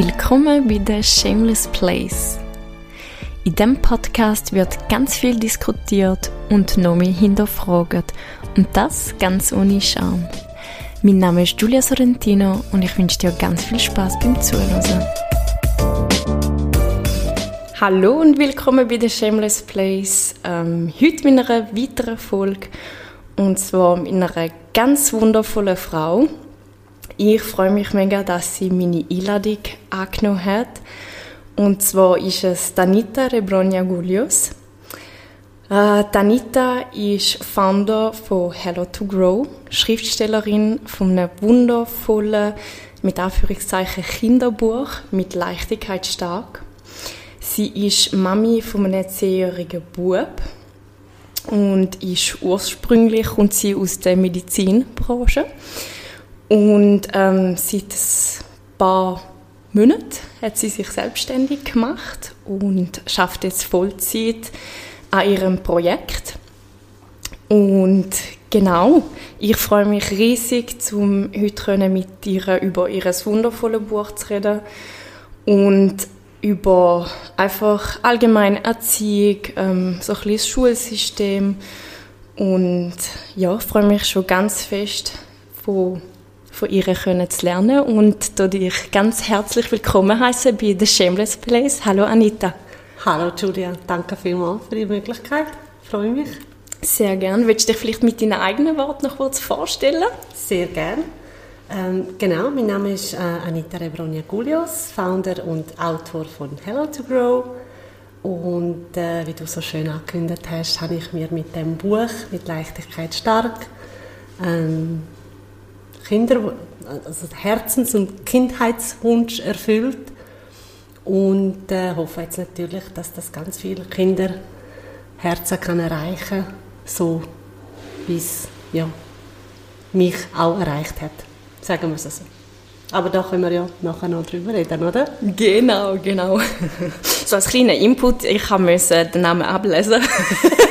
Willkommen bei The Shameless Place. In diesem Podcast wird ganz viel diskutiert und noch mehr hinterfragt. Und das ganz ohne Scham. Mein Name ist Giulia Sorrentino und ich wünsche dir ganz viel Spaß beim Zuhören. Hallo und willkommen bei The Shameless Place. Ähm, heute mit einer weiteren Folge und zwar mit einer ganz wundervollen Frau. Ich freue mich mega, dass sie meine Einladung angenommen hat. Und zwar ist es Danita Rebronia Gulius. Äh, Danita ist Founder von Hello to Grow, Schriftstellerin von einem wundervollen, mit Anführungszeichen Kinderbuch mit Leichtigkeit stark. Sie ist Mami von einem zehnjährigen Bub und ist ursprünglich kommt sie aus der Medizinbranche und ähm, seit ein paar Monaten hat sie sich selbstständig gemacht und schafft jetzt Vollzeit an ihrem Projekt und genau ich freue mich riesig zum heute mit ihr über ihr wundervolles Buch zu reden und über einfach allgemein Erziehung, ähm, so ein bisschen das Schulsystem. Und ja, ich freue mich schon ganz fest, von, von ihr können zu lernen und dich ganz herzlich willkommen heißen bei The Shameless Place. Hallo Anita. Hallo Julia, danke vielmals für die Möglichkeit. Ich freue mich. Sehr gern. Willst du dich vielleicht mit deinen eigenen Worten noch kurz vorstellen? Sehr gern. Ähm, genau, mein Name ist äh, Anita Rebronia Gulios, Founder und Autor von Hello to Grow. Und äh, wie du so schön angekündigt hast, habe ich mir mit dem Buch mit Leichtigkeit stark ähm, Kinder, also Herzens- und Kindheitswunsch erfüllt und äh, hoffe jetzt natürlich, dass das ganz viele Kinderherzen kann erreichen, so wie es ja, mich auch erreicht hat. Sagen wir es so. Aber da können wir ja nachher noch drüber reden, oder? Genau, genau. So als kleiner Input, ich musste den Namen ablesen.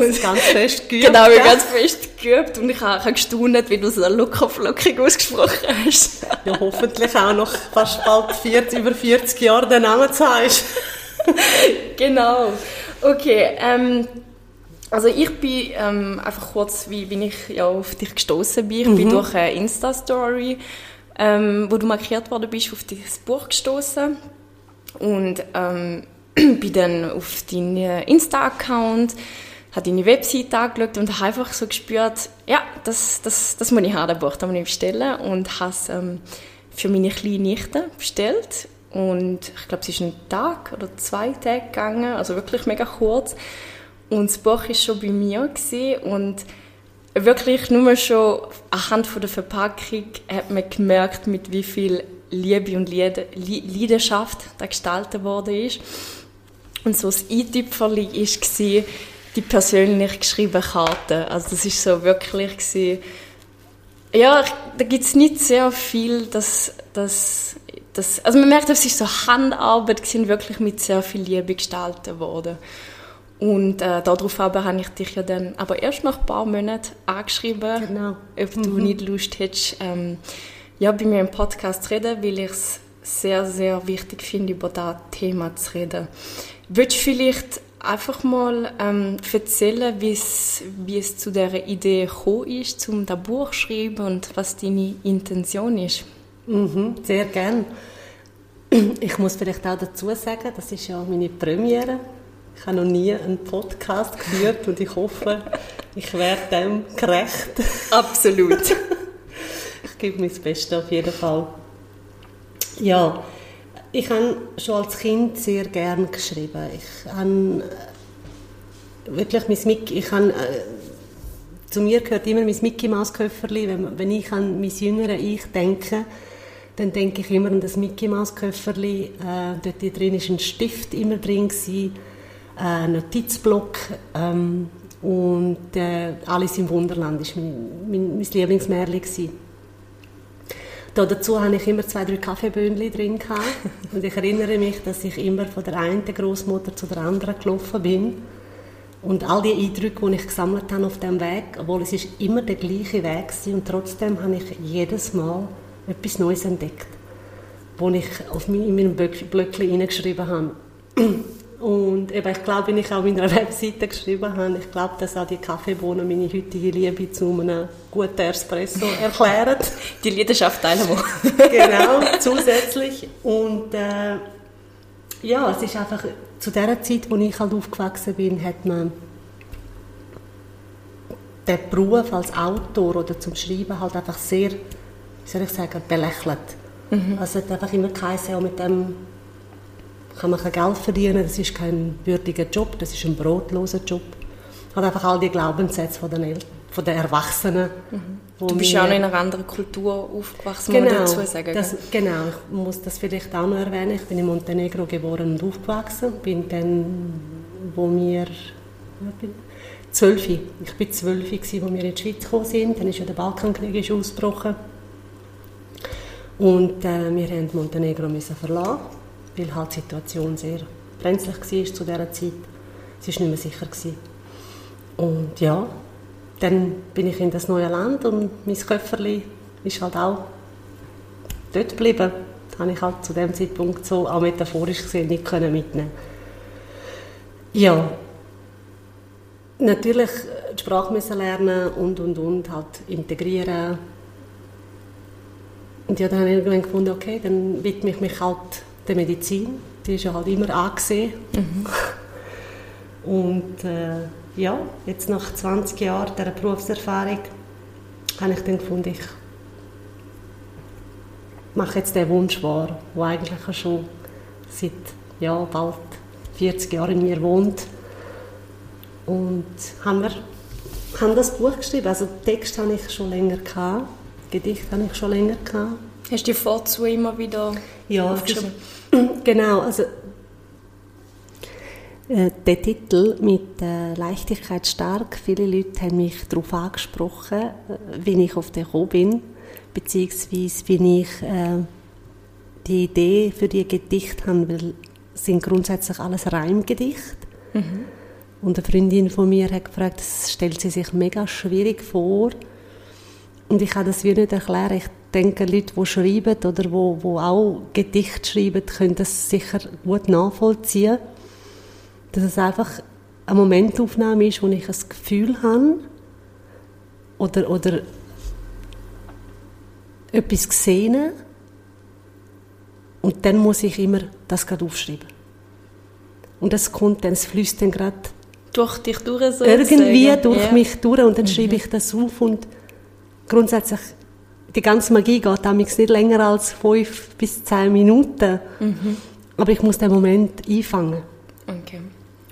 das ganz fest geübt. Genau, ich ganz fest geübt und ich habe, gestaunt, wie du so locker flockig ausgesprochen hast. Ja, hoffentlich auch noch fast bald 40, über 40 Jahre den Namen zu haben. genau. Okay, ähm, also ich bin ähm, einfach kurz, wie bin ich ja auf dich gestoßen bin. Ich mhm. bin durch eine Insta-Story, ähm, wo du markiert worden bist, auf das Buch gestoßen und ähm, bin dann auf deinen Insta-Account, habe deine Website angeschaut und habe einfach so gespürt, ja, das, das, das muss ich haben, das Buch, das muss ich bestellen und habe es ähm, für meine kleine Nichte bestellt und ich glaube, es ist ein Tag oder zwei Tage gegangen, also wirklich mega kurz. Und das Buch war schon bei mir und wirklich nur schon anhand der Verpackung hat man gemerkt, mit wie viel Liebe und Leidenschaft da gestaltet worden ist. Und so das Eintüpferli war die persönlich geschriebene Karte. Also das ist so wirklich gewesen, ja, da gibt es nicht sehr viel, dass, dass, dass, also man merkt, es ist so Handarbeit, sind wirklich mit sehr viel Liebe gestaltet worden. Und äh, darauf habe ich dich ja dann aber erst nach ein paar Monaten angeschrieben, genau. ob du mhm. nicht Lust hättest, ähm, ja, bei mir im Podcast zu reden, weil ich es sehr, sehr wichtig finde, über das Thema zu reden. Würdest du vielleicht einfach mal ähm, erzählen, wie es zu dieser Idee gekommen ist, um das Buch zu schreiben und was deine Intention ist? Mhm, sehr gerne. Ich muss vielleicht auch dazu sagen, das ist ja meine Premiere ich habe noch nie einen Podcast geführt und ich hoffe, ich werde dem gerecht. Absolut. ich gebe mir das Beste auf jeden Fall. Ja, ich habe schon als Kind sehr gern geschrieben. Ich habe äh, wirklich mein Mickey, ich habe, äh, zu mir gehört immer mein Mickey Maus Köfferli. Wenn, wenn ich an mein jüngeres Ich denke, dann denke ich immer an das Mickey Maus Köfferli. Äh, dort drin ist ein Stift immer drin gewesen äh, Notizblock ähm, und äh, Alice im Wunderland war mein, mein, mein Lieblingsmärchen. Da dazu hatte ich immer zwei, drei Kaffeeböhnchen drin. Gehabt. Und ich erinnere mich, dass ich immer von der einen Großmutter zu der anderen gelaufen bin. Und all die Eindrücke, die ich gesammelt habe auf diesem Weg, obwohl es ist immer der gleiche Weg war, und trotzdem habe ich jedes Mal etwas Neues entdeckt. wo ich auf mein, in meinem Blöckchen hineingeschrieben habe. Und eben, ich glaube, wenn ich auch meiner Webseite geschrieben habe, ich glaube, dass auch die Kaffeebohnen meine heutige Liebe zu einem guten Espresso erklären. Die Leidenschaft teilen wir. genau, zusätzlich. Und äh, ja, es ist einfach, zu der Zeit, wo ich halt aufgewachsen bin, hat man den Beruf als Autor oder zum Schreiben halt einfach sehr, wie soll ich sagen, belächelt. Mhm. Also es hat einfach immer geheißen, ja, mit dem kann man kein Geld verdienen, das ist kein würdiger Job, das ist ein brotloser Job. Hat einfach all die Glaubenssätze von den, El von den Erwachsenen. Mhm. Du bist ja auch noch in einer anderen Kultur aufgewachsen, genau, muss man dazu sagen. Das, genau, ich muss das vielleicht auch noch erwähnen. Ich bin in Montenegro geboren und aufgewachsen. Bin dann, wo wir zwölf, ich bin zwölf, als wir in die Schweiz gekommen sind. Dann ist ja der Balkankrieg ausgebrochen. Und äh, wir mussten Montenegro müssen verlassen, weil halt die Situation sehr brenzlig war zu dieser Zeit. Es war nicht mehr sicher. Gewesen. Und ja, dann bin ich in das neue Land und mein Köfferli ist halt auch dort geblieben. Das habe ich halt zu dem Zeitpunkt so auch metaphorisch gesehen nicht können mitnehmen. Ja, natürlich die Sprache müssen lernen und und und halt integrieren und ja, dann habe ich irgendwann gefunden, okay, dann widme ich mich halt der Medizin. Die ist ja halt immer angesehen. Mhm. Und äh, ja, jetzt nach 20 Jahren dieser Berufserfahrung habe ich dann gefunden, ich mache jetzt den Wunsch wahr, der eigentlich schon seit ja, bald 40 Jahren in mir wohnt. Und haben wir haben das Buch geschrieben. Also den Text habe ich schon länger gehabt. Gedicht habe ich schon länger gehabt. Hast du die Vorzu immer wieder ja, aufgeschrieben? Genau, also äh, der Titel mit äh, Leichtigkeit stark, viele Leute haben mich darauf angesprochen, äh, wie ich auf den gekommen bin, beziehungsweise wie ich äh, die Idee für die Gedichte habe, weil es sind grundsätzlich alles Reimgedichte. Mhm. Und eine Freundin von mir hat gefragt, das stellt sie sich mega schwierig vor, und ich kann das wie nicht erklären. Ich denke, Leute, die schreiben oder die, die auch Gedichte schreiben, können das sicher gut nachvollziehen. Dass es einfach eine Momentaufnahme ist, wo ich ein Gefühl habe oder, oder etwas gesehen und dann muss ich immer das gerade aufschreiben. Und das kommt dann, es fließt dann gerade durch dich durch so Irgendwie durch ja. mich durch und dann mhm. schreibe ich das auf und grundsätzlich, die ganze Magie geht damals nicht länger als fünf bis zehn Minuten. Mhm. Aber ich muss den Moment einfangen. Okay.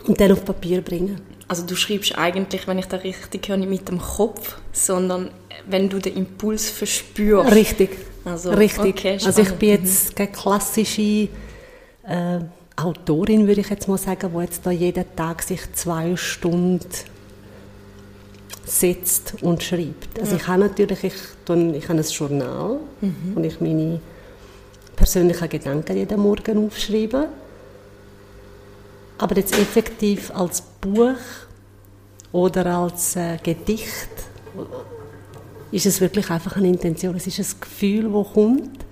Und dann auf Papier bringen. Also du schreibst eigentlich, wenn ich das richtig höre, nicht mit dem Kopf, sondern wenn du den Impuls verspürst. Richtig. Also, richtig. Okay, also ich bin jetzt mhm. keine klassische äh, Autorin, würde ich jetzt mal sagen, die jetzt da jeden Tag sich zwei Stunden setzt und schreibt. Also ja. ich habe natürlich, ich, ich habe ein Journal, mhm. wo ich meine persönlichen Gedanken jeden Morgen aufschreibe. Aber jetzt effektiv als Buch oder als äh, Gedicht ist es wirklich einfach eine Intention. Es ist ein Gefühl, das kommt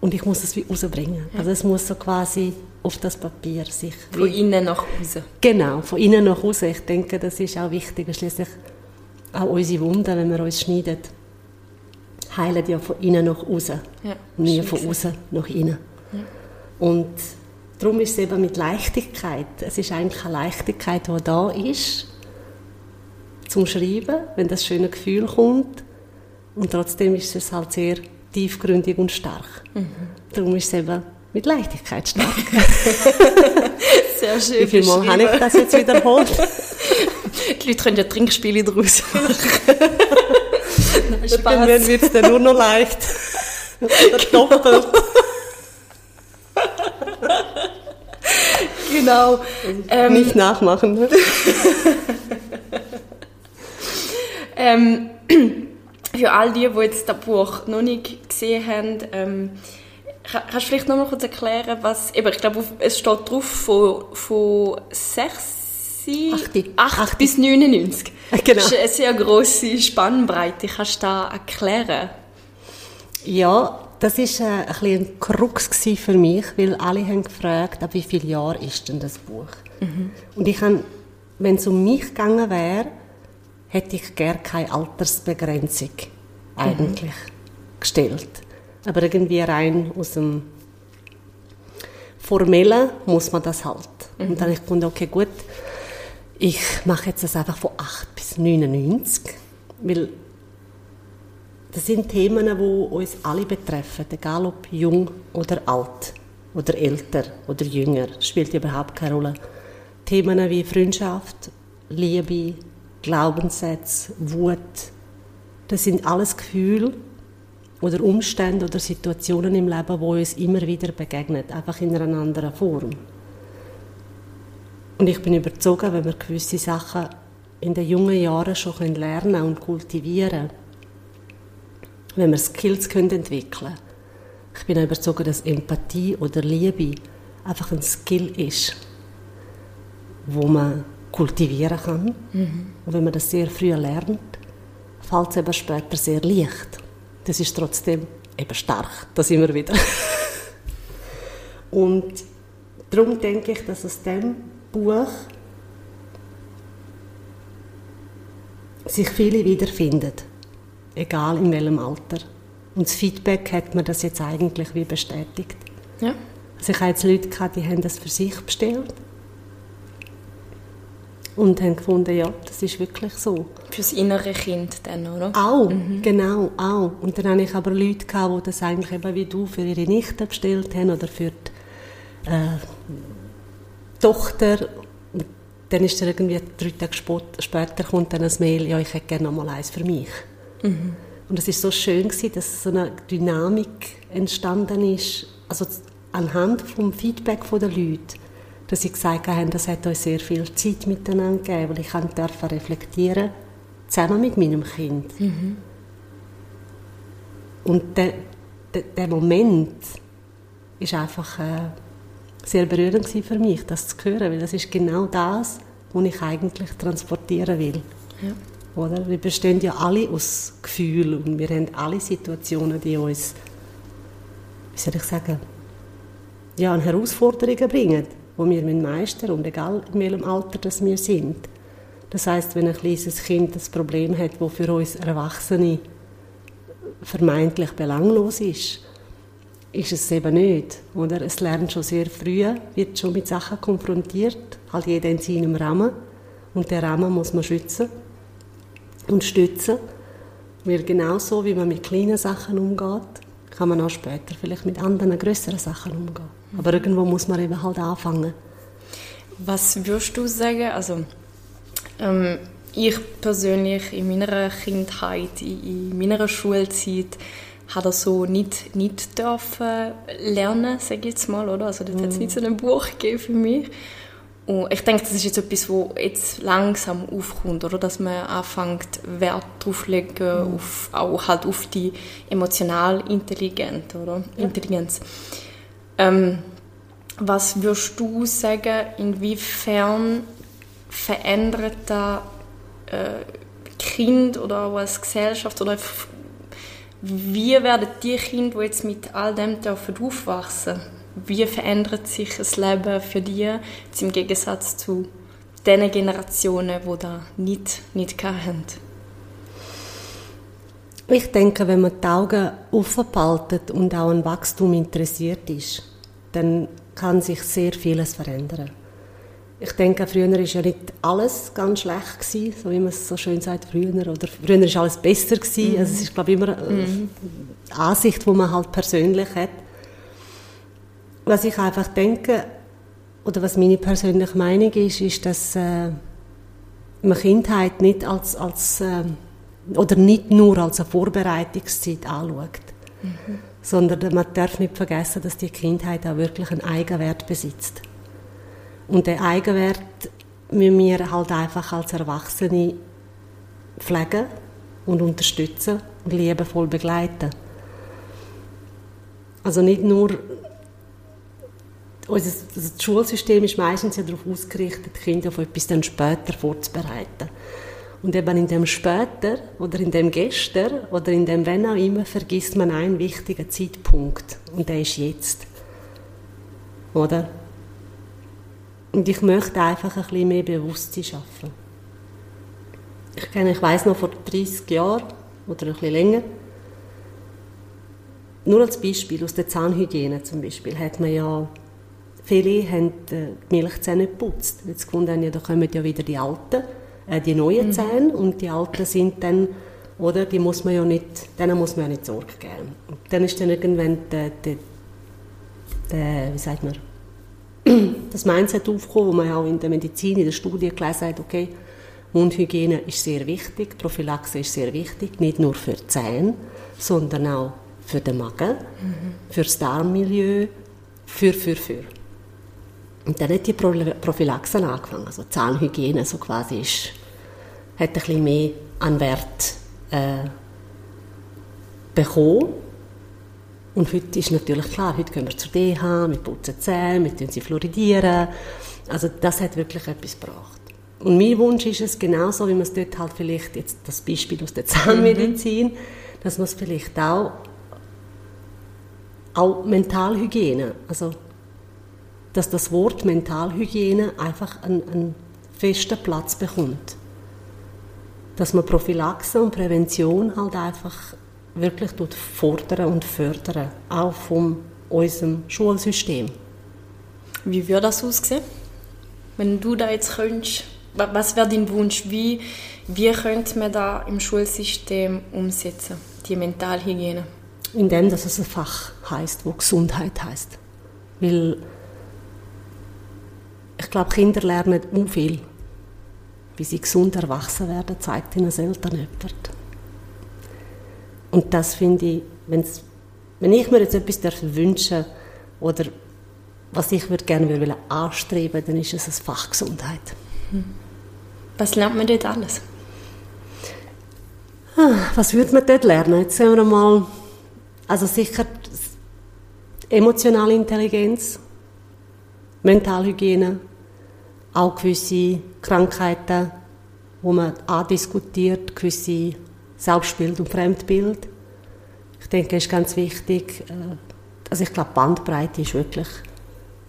und ich muss es wie rausbringen. Also es muss so quasi auf das Papier sich... Von innen nach außen. Genau, von innen nach außen. Ich denke, das ist auch wichtig. Schließlich auch unsere Wunden, wenn wir uns schneiden, heilen ja von innen nach außen. Ja, nie von außen nach innen. Ja. Und darum ist es eben mit Leichtigkeit. Es ist eigentlich eine Leichtigkeit, die da ist, zum Schreiben, wenn das schöne Gefühl kommt. Und trotzdem ist es halt sehr tiefgründig und stark. Mhm. Darum ist es eben mit Leichtigkeit stark. Sehr schön. Wie viel Mal habe ich das jetzt wiederholt? Die Leute können ja Trinkspiele daraus machen. Irgendwann wird es dann nur noch leicht. Oder doppelt. genau. Ähm, Nicht nachmachen. Ne? ähm, für all die, die jetzt das Buch noch nicht gesehen haben, ähm, Kannst du vielleicht noch mal kurz erklären, was, eben, ich glaube, es steht drauf von, von 6, 8, 8 bis 99. Genau. Das ist eine sehr grosse Spannbreite. Kannst du das erklären? Ja, das ist äh, ein, bisschen ein Krux für mich, weil alle haben gefragt, ab wie viele Jahre ist denn das Buch? Mhm. Und ich habe, wenn es um mich gegangen wäre, hätte ich gerne keine Altersbegrenzung eigentlich mhm. gestellt. Aber irgendwie rein aus dem Formellen muss man das halt. Mhm. Und dann habe ich gefunden, okay, gut, ich mache jetzt das einfach von 8 bis 99, weil das sind Themen, die uns alle betreffen, egal ob jung oder alt oder älter oder jünger, das spielt überhaupt keine Rolle. Themen wie Freundschaft, Liebe, Glaubenssätze, Wut, das sind alles Gefühle oder Umstände oder Situationen im Leben, wo uns immer wieder begegnen, einfach in einer anderen Form. Und ich bin überzeugt, wenn wir gewisse Sachen in den jungen Jahren schon lernen und kultivieren können, wenn wir Skills können entwickeln können. Ich bin überzeugt, dass Empathie oder Liebe einfach ein Skill ist, wo man kultivieren kann. Mhm. Und wenn man das sehr früh lernt, fällt es eben später sehr leicht. Das ist trotzdem eben stark, das immer wieder. Und darum denke ich, dass aus dem Buch sich viele wiederfinden egal in welchem Alter. Und das Feedback hat mir das jetzt eigentlich wie bestätigt. Ja. Also ich habe jetzt Leute gehabt, die haben das für sich bestellt und haben gefunden, ja, das ist wirklich so. Fürs innere Kind dann, oder? Auch, mhm. genau, auch. Und dann habe ich aber Leute gehabt, die das eigentlich eben wie du für ihre Nichte bestellt haben oder für die äh, Tochter. Und dann ist dann irgendwie drei Tage später kommt dann ein Mail, ja, ich hätte gerne noch mal eins für mich. Mhm. Und es ist so schön gewesen, dass so eine Dynamik entstanden ist, also anhand vom Feedback der Leute, dass sie gesagt haben, das hat euch sehr viel Zeit miteinander gegeben, weil ich durfte reflektieren, zusammen mit meinem Kind. Mhm. Und der, der, der, Moment ist einfach äh, sehr berührend für mich, das zu hören, weil das ist genau das, was ich eigentlich transportieren will. Ja. Oder? Wir bestehen ja alle aus Gefühlen und wir haben alle Situationen, die uns, wie soll ich sagen, ja, an Herausforderungen bringen, die wir meistern und egal in welchem Alter das wir sind. Das heißt, wenn ein kleines Kind das Problem hat, das für uns Erwachsene vermeintlich belanglos ist, ist es eben nicht. Oder? Es lernt schon sehr früh, wird schon mit Sachen konfrontiert, halt jeder in seinem Rahmen. Und der Rahmen muss man schützen und stützen. Weil genauso wie man mit kleinen Sachen umgeht, kann man auch später vielleicht mit anderen größeren Sachen umgehen. Aber irgendwo muss man eben halt anfangen. Was würdest du sagen? Also ähm, ich persönlich in meiner Kindheit, in, in meiner Schulzeit, hat er so nicht, nicht dürfen lernen, sage ich jetzt mal, oder? Also das mm. hat es nicht so ein Buch gegeben für mich. Und ich denke, das ist jetzt etwas, wo jetzt langsam aufkommt, oder? Dass man anfängt, Wert drauf legen, mhm. auf, auch halt auf die emotional Intelligenz, oder? Ja. Intelligenz. Ähm, was würdest du sagen, inwiefern verändert da äh, Kind oder auch als Gesellschaft oder wie werden die Kinder, die jetzt mit all dem dürfen aufwachsen wie verändert sich das Leben für dich im Gegensatz zu den Generationen, die da nicht, nicht haben? Ich denke, wenn man die Augen offen behaltet und auch an Wachstum interessiert ist, dann kann sich sehr vieles verändern. Ich denke, früher war ja nicht alles ganz schlecht gewesen, so wie man es so schön sagt, früher. Oder früher war alles besser gewesen. Mhm. Also es ist, glaube ich, immer eine mhm. Ansicht, die man halt persönlich hat was ich einfach denke, oder was meine persönliche Meinung ist, ist, dass äh, man Kindheit nicht als, als äh, oder nicht nur als eine Vorbereitungszeit anschaut, mhm. sondern man darf nicht vergessen, dass die Kindheit auch wirklich einen Eigenwert besitzt. Und den Eigenwert müssen wir halt einfach als Erwachsene pflegen und unterstützen und liebevoll begleiten. Also nicht nur unser das Schulsystem ist meistens ja darauf ausgerichtet, Kinder auf etwas dann später vorzubereiten. Und eben in dem später oder in dem gestern oder in dem wenn auch immer vergisst man einen wichtigen Zeitpunkt und der ist jetzt. Oder? Und ich möchte einfach ein bisschen mehr Bewusstsein schaffen. Ich kenne, ich weiß noch vor 30 Jahren oder ein bisschen länger, nur als Beispiel aus der Zahnhygiene zum Beispiel, hat man ja viele haben die Milchzähne geputzt. Jetzt gefunden ja, da kommen ja wieder die alten äh, die neuen mhm. Zähne und die alten sind dann, oder, die muss man ja nicht, denen muss man ja nicht Sorge geben. Und dann ist dann irgendwann der, der, der wie sagt man, das Mindset aufgekommen, wo man auch in der Medizin, in der Studie gelesen hat, okay, Mundhygiene ist sehr wichtig, Prophylaxe ist sehr wichtig, nicht nur für die Zähne, sondern auch für den Magen, mhm. für das Darmmilieu, für, für, für. Und dann hat die Prophylaxe angefangen, also Zahnhygiene so quasi ist, hat ein bisschen mehr an Wert äh, bekommen. Und heute ist natürlich klar, heute gehen wir zur DH, wir putzen Zähne, wir sie fluoridieren. Also das hat wirklich etwas gebracht. Und mein Wunsch ist es genauso, wie man es dort halt vielleicht, jetzt das Beispiel aus der Zahnmedizin, mhm. dass man es vielleicht auch, auch Mentalhygiene, also dass das Wort Mentalhygiene einfach einen, einen festen Platz bekommt. Dass man Prophylaxe und Prävention halt einfach wirklich fordern und fördern, auch von unserem Schulsystem. Wie würde das aussehen? Wenn du da jetzt könntest, was wäre dein Wunsch? Wie, wie könnte man da im Schulsystem umsetzen, die Mentalhygiene? Indem dass es ein Fach heißt, wo Gesundheit heißt. Weil ich glaube, Kinder lernen um viel. Wie sie gesund erwachsen werden, zeigt ihnen das Eltern jemand. Und das finde ich, wenn ich mir jetzt etwas wünschen oder was ich würde gerne würde anstreben, dann ist es ein Fach Gesundheit. Hm. Was lernt man dort alles? Ah, was würde man dort lernen? Jetzt sehen wir mal, also sicher emotionale Intelligenz, Mentalhygiene, auch gewisse Krankheiten, wo man andiskutiert, gewisse Selbstbild und Fremdbild. Ich denke, es ist ganz wichtig, äh, also ich glaube, Bandbreite ist wirklich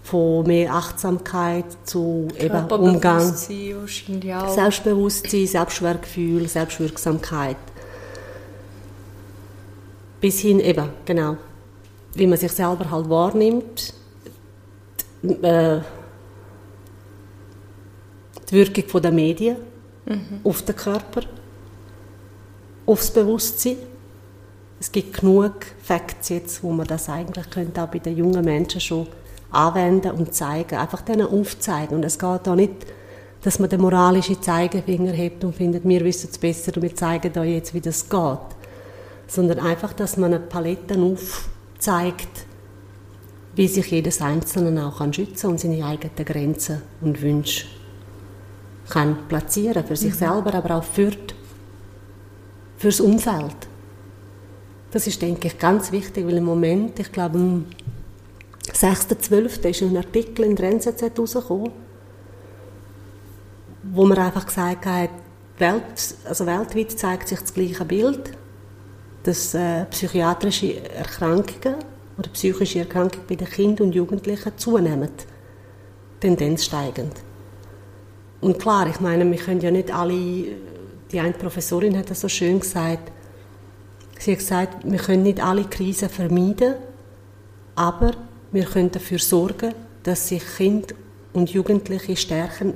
von mehr Achtsamkeit zu eben Umgang, Selbstbewusstsein, Selbstwertgefühl, Selbstwirksamkeit, bis hin eben, genau, wie man sich selber halt wahrnimmt, äh, die Wirkung der Medien mhm. auf den Körper, aufs Bewusstsein. Es gibt genug Facts jetzt, wo man das eigentlich könnte auch bei den jungen Menschen schon anwenden und zeigen, einfach denen aufzeigen. Und es geht da nicht, dass man den moralischen Zeigefinger hebt und findet, wir wissen es besser und wir zeigen euch jetzt, wie das geht. Sondern einfach, dass man eine Palette aufzeigt, wie sich jedes Einzelne auch schützen kann und seine eigenen Grenzen und Wünsche kann platzieren für sich mhm. selber, aber auch für fürs Umfeld. Das ist, denke ich, ganz wichtig, weil im Moment, ich glaube, am 6.12. ist ein Artikel in der NZZ herausgekommen, wo man einfach gesagt hat, Welt, also weltweit zeigt sich das gleiche Bild, dass äh, psychiatrische Erkrankungen oder psychische Erkrankungen bei den Kindern und Jugendlichen zunehmen, Tendenz steigend. Und klar, ich meine, wir können ja nicht alle, die eine Professorin hat das so schön gesagt, sie hat gesagt, wir können nicht alle Krisen vermeiden, aber wir können dafür sorgen, dass sich Kinder und Jugendliche stärker,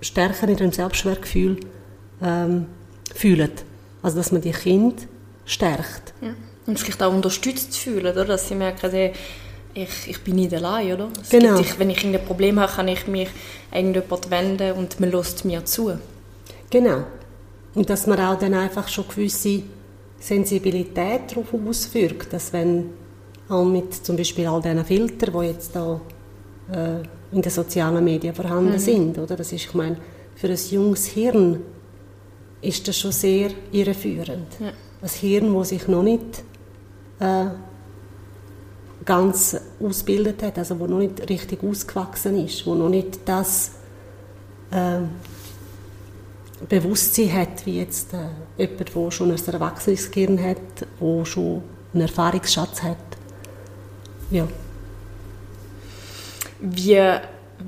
stärker in ihrem Selbstwertgefühl ähm, fühlen. Also, dass man die Kinder stärkt. Ja. Und vielleicht auch unterstützt fühlen, oder? dass sie merken, hey, ich, ich bin nicht allein, oder? Es genau. Gibt, wenn ich ein Problem habe, kann ich mich an irgendjemand wenden und man lässt mir zu. Genau. Und dass man auch dann einfach schon gewisse Sensibilität darauf ausführt, dass wenn auch mit zum Beispiel all diesen Filtern, die jetzt da äh, in den sozialen Medien vorhanden mhm. sind, oder? Das ist, ich meine, für ein junges Hirn ist das schon sehr irreführend. Ja. Ein Hirn, das sich noch nicht äh, ganz ausgebildet hat, also wo noch nicht richtig ausgewachsen ist, wo noch nicht das äh, Bewusstsein hat, wie jetzt äh, jemand, der schon ein erwachsenes Gehirn hat, der schon einen Erfahrungsschatz hat. Ja. Wie,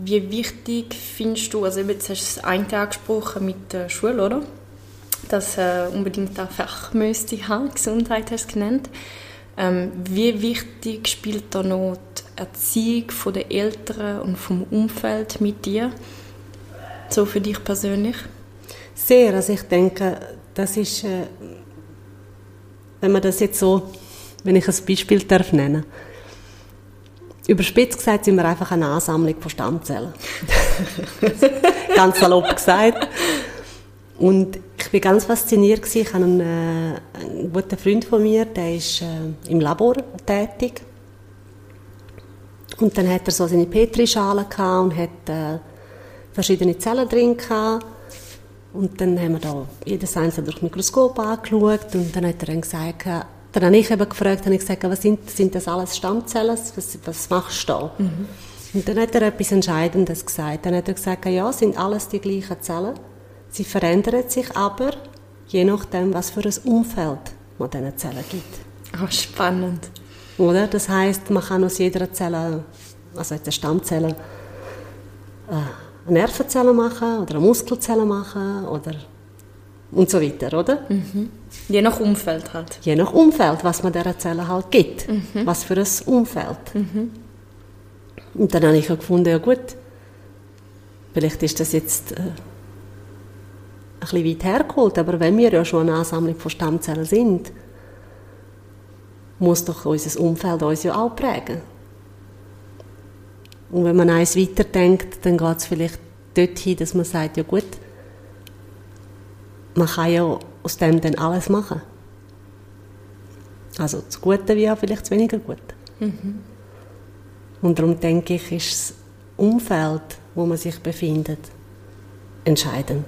wie wichtig findest du, also jetzt hast du das eine angesprochen mit der Schule, oder? Dass äh, unbedingt ein Fach müsste haben, Gesundheit hast du genannt. Ähm, wie wichtig spielt da noch die Erziehung der Eltern und vom Umfeld mit dir? So für dich persönlich? Sehr, also ich denke, das ist, äh, wenn man das jetzt so, wenn ich ein Beispiel darf nennen Überspitzt gesagt sind wir einfach eine Ansammlung von Stammzellen. ganz salopp gesagt. Und ich war ganz fasziniert. Ich habe einen, äh, einen guten Freund von mir, der ist äh, im Labor tätig. Und dann hat er so seine Petrischale und hat äh, verschiedene Zellen drin gehabt. Und dann haben wir da jedes einzelne durch das Mikroskop angeschaut und dann hat er dann gesagt, dann habe ich eben gefragt, habe ich gesagt, was sind, sind das alles Stammzellen? Was, was machst du da? Mhm. Und dann hat er etwas Entscheidendes gesagt. Dann hat er gesagt, ja, sind alles die gleichen Zellen. Sie verändern sich aber, je nachdem, was für ein Umfeld man diesen Zellen gibt. Oh, spannend. Oder? Das heißt, man kann aus jeder Zelle, also jetzt eine Stammzelle, äh, eine Nervenzelle machen oder eine Muskelzelle machen oder und so weiter, oder? Mhm. Je nach Umfeld halt. Je nach Umfeld, was man dieser Zelle halt gibt. Mhm. Was für ein Umfeld. Mhm. Und dann habe ich gefunden, ja gut, vielleicht ist das jetzt äh, ein bisschen weit hergeholt, aber wenn wir ja schon eine Ansammlung von Stammzellen sind, muss doch unser Umfeld uns ja auch prägen. Und wenn man eins weiterdenkt, dann geht es vielleicht dorthin, dass man sagt, ja gut, man kann ja aus dem dann alles machen. Also das Gute wie auch vielleicht das weniger Gute. Mhm. Und darum denke ich, ist das Umfeld, wo man sich befindet, entscheidend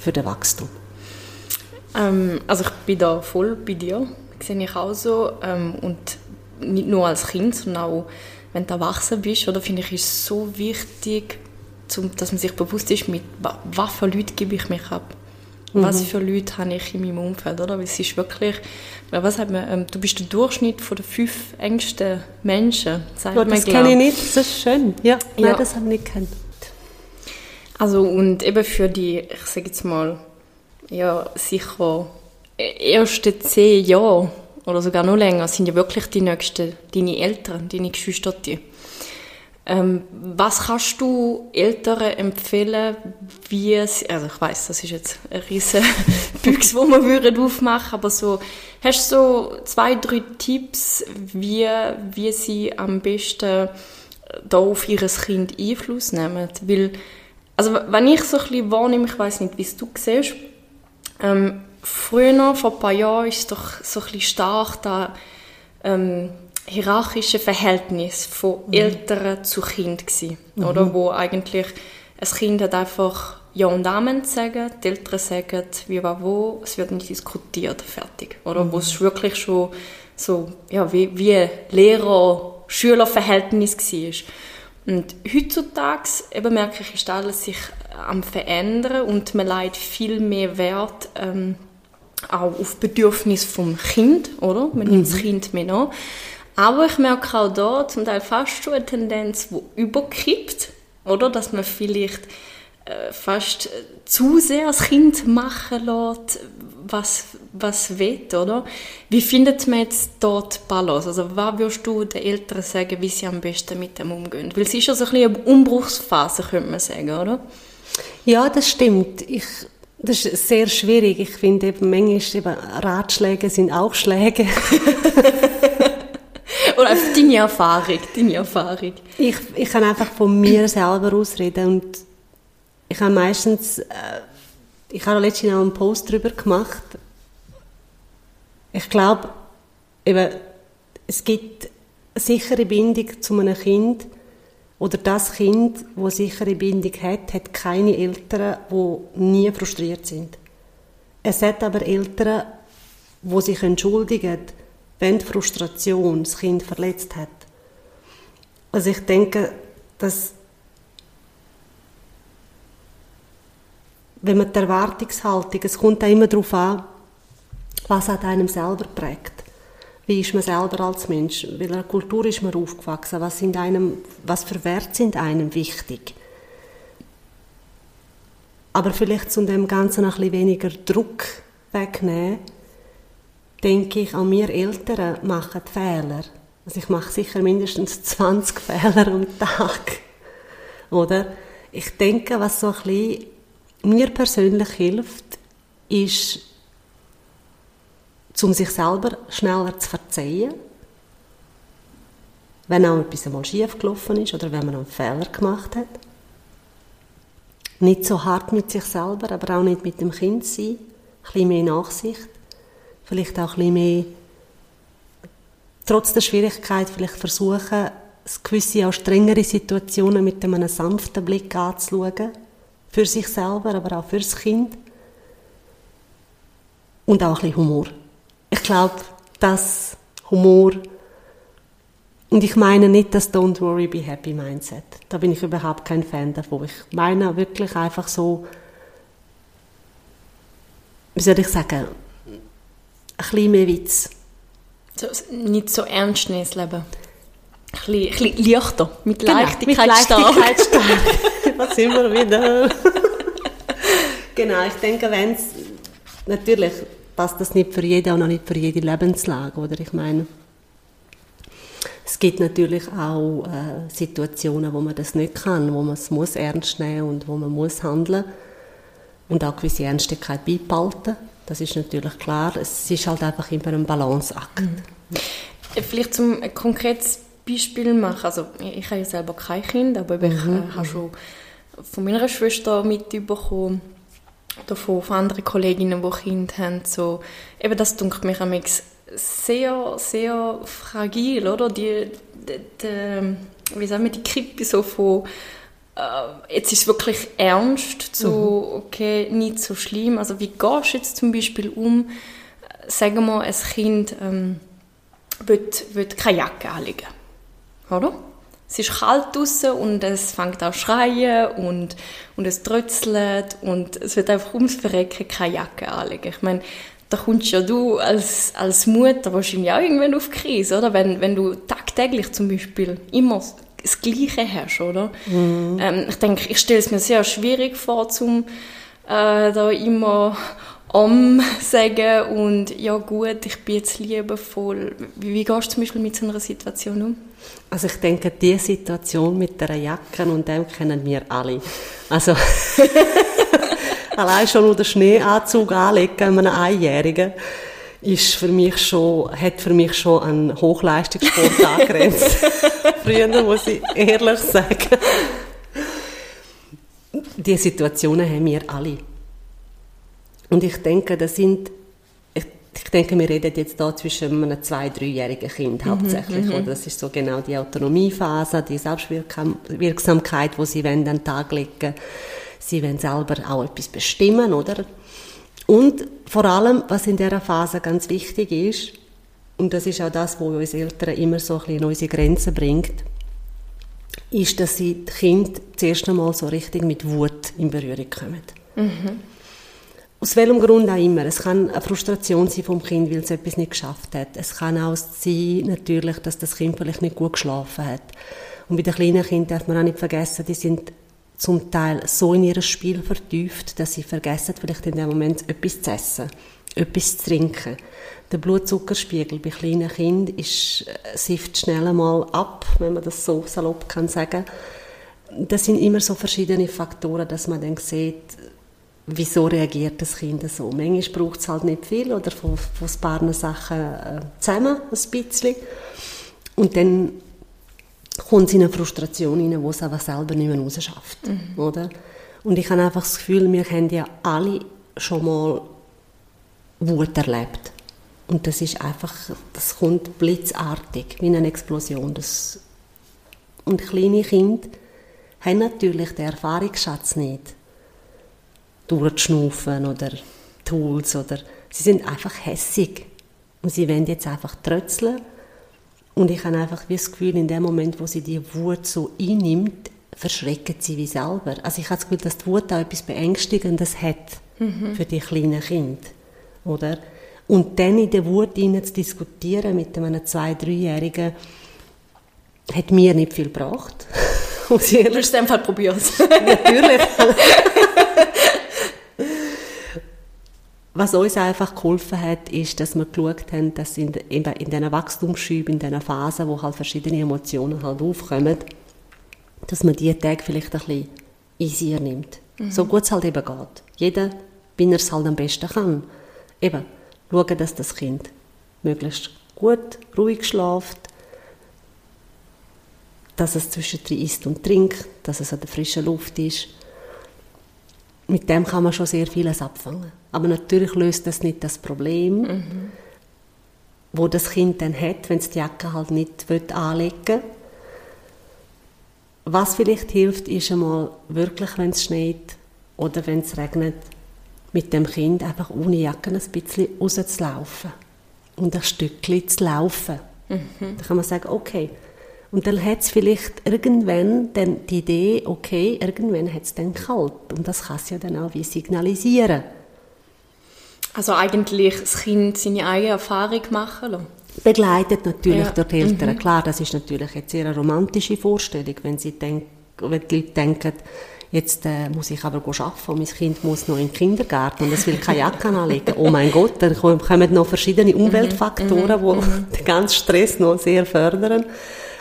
für den Wachstum. Ähm, also ich bin da voll bei dir, das sehe ich auch so. Ähm, und nicht nur als Kind, sondern auch wenn du erwachsen bist, oder finde ich, ist es so wichtig, zum, dass man sich bewusst ist, mit was für Leuten gebe ich mich ab. Mhm. Was für Leute habe ich in meinem Umfeld, oder? Weil es ist wirklich, was hat man, ähm, du bist der Durchschnitt von den fünf engsten Menschen, sagt ja, das kenne ich nicht, das ist schön. Ja, ja. Nein, das habe ich nicht gekannt. Also und eben für die, ich sage jetzt mal, ja, sicher erste zehn Jahre oder sogar noch länger sind ja wirklich die nächsten, deine Eltern, deine Geschwister. Ähm, was kannst du Eltern empfehlen, wie sie, also ich weiß, das ist jetzt ein riesen Büchs, wo man würde aufmachen, aber so, hast du so zwei, drei Tipps, wie, wie sie am besten da auf ihr Kind Einfluss nehmen? Weil, also wenn ich so ein bisschen wahrnehme, ich weiß nicht, wie es du siehst, ähm, früher, vor ein paar Jahren, ist es doch so ein bisschen stark da, ähm, hierarchische Verhältnis von mhm. Eltern zu Kind gewesen, mhm. oder wo eigentlich ein Kind hat einfach ja und Amen sagen, die Eltern sagen wie war wo, es wird nicht diskutiert, fertig, oder mhm. wo es wirklich schon so ja wie wie Lehrer-Schüler-Verhältnis war. Und heutzutage eben merke ich, ist alles sich am verändern und man legt viel mehr Wert ähm, auch auf Bedürfnis vom Kind, oder? Man nimmt das mhm. Kind mehr an. Aber ich merke auch da zum Teil fast schon eine Tendenz, die überkippt, oder? Dass man vielleicht fast zu sehr das Kind machen lässt, was, was will, oder? Wie findet man jetzt dort Balance? Also was würdest du den Eltern sagen, wie sie am besten mit dem umgehen? Weil es ist ja so ein bisschen eine Umbruchsphase, könnte man sagen, oder? Ja, das stimmt. Ich, das ist sehr schwierig. Ich finde eben, manchmal eben Ratschläge sind auch Schläge. Oder einfach deine Erfahrung, deine Erfahrung. Ich, ich kann einfach von mir selber ausreden und ich habe meistens, äh, ich habe letztens auch einen Post darüber gemacht. Ich glaube, eben, es gibt eine sichere Bindung zu einem Kind oder das Kind, das eine sichere Bindung hat, hat keine Eltern, die nie frustriert sind. Es hat aber Eltern, die sich entschuldigen, wenn die Frustration das Kind verletzt hat. Also ich denke, dass wenn man die Erwartungshaltung, es kommt auch immer darauf an, was hat einem selber prägt. Wie ist man selber als Mensch? Welcher Kultur ist man aufgewachsen? Was, sind einem, was für Werte sind einem wichtig? Aber vielleicht um dem Ganzen ein bisschen weniger Druck wegnehmen, denke ich, an wir Eltern machen Fehler. Also ich mache sicher mindestens 20 Fehler am Tag. Oder? Ich denke, was so ein bisschen mir persönlich hilft, ist, um sich selber schneller zu verzeihen, wenn auch etwas einmal schief gelaufen ist oder wenn man einen Fehler gemacht hat. Nicht so hart mit sich selber, aber auch nicht mit dem Kind sein. Ein bisschen mehr Nachsicht. Vielleicht auch ein bisschen mehr, trotz der Schwierigkeit, vielleicht versuchen, gewisse auch strengere Situationen mit einem sanften Blick anzuschauen. Für sich selber, aber auch fürs Kind. Und auch ein bisschen Humor. Ich glaube, dass Humor und ich meine nicht das Don't worry, be happy Mindset. Da bin ich überhaupt kein Fan davon. Ich meine wirklich einfach so, wie soll ich sagen, ein bisschen mehr Witz. So, nicht so ernst nehmen, das Leben. Ein bisschen, leichter, mit Leichtigkeit, genau, mit Leichtigkeit stark. stark. Was sind wir wieder? genau, ich denke, wenn es, natürlich passt das nicht für jeden und auch nicht für jede Lebenslage, oder? Ich meine, es gibt natürlich auch äh, Situationen, wo man das nicht kann, wo man es muss ernst nehmen und wo man muss handeln und auch gewisse Ernstigkeit beibehalten. Das ist natürlich klar. Es ist halt einfach immer ein Balanceakt. Mhm. Vielleicht zum ein konkretes Beispiel machen. Also ich habe ja selber kein Kind, aber ich mhm. Äh, habe schon von meiner Schwester mitbekommen oder von, von anderen Kolleginnen, die Kinder haben, so, eben das dunkelt mich am sehr, sehr fragil, oder? Die, die, die wie sagen wir, die Kippe so von äh, jetzt ist es wirklich ernst, zu, mhm. okay, nicht so schlimm. Also wie gehst du jetzt zum Beispiel um, sagen wir, ein Kind ähm, will, will keine Jacke anlegen, oder? Es ist kalt draußen und es fängt an zu schreien und, und es trötzelt und es wird einfach ums Verrecken keine Jacke anlegen. Ich meine, da kommst ja du als, als Mutter wahrscheinlich auch irgendwann auf die Krise, oder? Wenn, wenn du tagtäglich zum Beispiel immer das Gleiche hast, oder? Mhm. Ähm, ich denke, ich stelle es mir sehr schwierig vor, zum äh, da immer um sagen und ja gut, ich bin jetzt liebevoll. Wie, wie gehst du zum Beispiel mit so einer Situation um? Also ich denke, die Situation mit der Jacke und dem kennen wir alle. Also allein schon nur den Schneeanzug anlegen, einem Einjährigen, ist für mich schon, hat für mich schon einen Hochleistungssport angrenzt. Früher, muss ich ehrlich sagen. Die Situationen haben wir alle. Und ich denke, das sind, ich, denke, wir reden jetzt da zwischen einem zwei-, dreijährigen Kind mhm, hauptsächlich. Mhm, oder? Das ist so genau die Autonomiephase, die Selbstwirksamkeit, die sie an den Tag legen wollen sie wollen selber auch etwas bestimmen, oder? Und vor allem, was in dieser Phase ganz wichtig ist, und das ist auch das, wo uns Eltern immer so ein bisschen in unsere Grenzen bringt, ist, dass sie die Kinder zuerst einmal so richtig mit Wut in Berührung kommen. Mhm. Aus welchem Grund auch immer. Es kann eine Frustration sein vom Kind, weil es etwas nicht geschafft hat. Es kann auch sein, natürlich, dass das Kind vielleicht nicht gut geschlafen hat. Und bei den kleinen Kindern darf man auch nicht vergessen, die sind zum Teil so in ihr Spiel vertieft, dass sie vergessen, vielleicht in dem Moment etwas zu essen, etwas zu trinken. Der Blutzuckerspiegel bei kleinen Kindern ist, äh, sifft schnell einmal ab, wenn man das so salopp kann sagen. Das sind immer so verschiedene Faktoren, dass man dann sieht, wieso reagiert das Kind so. Manchmal braucht es halt nicht viel oder von, von ein paar Sachen äh, zusammen, ein bisschen. Und dann kommt sie in eine Frustration hinein, wo es einfach selber nicht mehr rausschafft. Mhm. Oder? Und ich habe einfach das Gefühl, wir haben ja alle schon mal Wut erlebt. Und das ist einfach, das kommt blitzartig, wie eine Explosion. Das und kleine Kinder haben natürlich den Erfahrungsschatz nicht. Durchschnaufen oder Tools oder... Sie sind einfach hässig. Und sie wollen jetzt einfach trötzeln und ich habe einfach das Gefühl, in dem Moment, wo sie die Wut so einnimmt, verschrecken sie wie selber. Also ich habe das Gefühl, dass die Wut auch etwas Beängstigendes hat für die kleinen Kinder, oder? Und dann in der Wut ihnen zu diskutieren mit einem zwei-, dreijährigen, hat mir nicht viel gebracht. Ehrlich in dem Fall probieren. Natürlich. Was uns einfach geholfen hat, ist, dass wir geschaut haben, dass in, in, in diesen Wachstumsschüben, in diesen Phasen, wo halt verschiedene Emotionen halt aufkommen, dass man diese Tage vielleicht ein bisschen easier nimmt. Mhm. So gut es halt eben geht. Jeder, wie er es halt am besten kann. Eben, schauen, dass das Kind möglichst gut, ruhig schläft, dass es zwischendrin isst und trinkt, dass es an der frischen Luft ist. Mit dem kann man schon sehr vieles abfangen. Aber natürlich löst das nicht das Problem, mhm. wo das Kind dann hat, wenn es die Jacke halt nicht anlegen will. Was vielleicht hilft, ist einmal wirklich, wenn es schneit oder wenn es regnet, mit dem Kind einfach ohne Jacke ein bisschen rauszulaufen und ein Stückchen zu laufen. Mhm. Dann kann man sagen, okay. Und dann hat es vielleicht irgendwann dann die Idee, okay, irgendwann hat es dann kalt. Und das kann es ja dann auch wie signalisieren. Also eigentlich das Kind seine eigene Erfahrung machen lassen? Begleitet natürlich ja. durch die Eltern. Mhm. Klar, das ist natürlich jetzt eine romantische Vorstellung, wenn, sie denk, wenn die Leute denken, jetzt äh, muss ich aber arbeiten und mein Kind muss noch in den Kindergarten und es will keine Jacke anlegen. Oh mein Gott, dann kommen noch verschiedene mhm. Umweltfaktoren, die mhm. den ganzen Stress noch sehr fördern.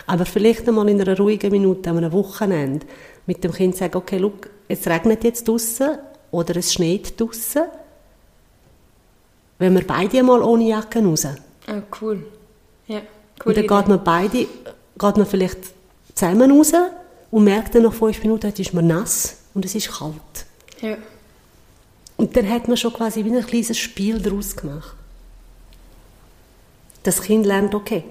Aber vielleicht einmal in einer ruhigen Minute, an einem Wochenende, mit dem Kind sagen, okay, look, es regnet jetzt draußen oder es schneit draußen wenn wir beide mal ohne Jacke raus. Ah, cool. Ja, cool. Und dann geht man beide, geht man vielleicht zusammen raus und merkt dann nach fünf Minuten, jetzt ist man nass und es ist kalt. Ja. Und dann hat man schon quasi wie ein kleines Spiel daraus gemacht. Das Kind lernt, okay,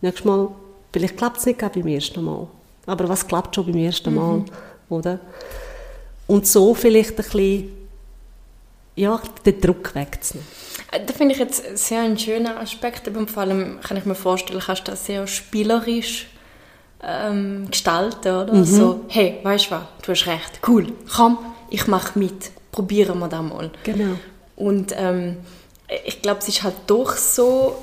nächstes Mal, vielleicht klappt es nicht beim ersten Mal, aber was klappt schon beim ersten Mal, mhm. oder? Und so vielleicht ein bisschen ja, den Druck wegzunehmen. Äh, das finde ich jetzt sehr ein schöner Aspekt. Aber vor allem kann ich mir vorstellen, kannst du das sehr spielerisch ähm, gestalten, oder? Mhm. So, hey, weißt du was, du hast recht, cool, komm, ich mache mit, probieren wir das mal. Genau. Und ähm, ich glaube, es ist halt doch so,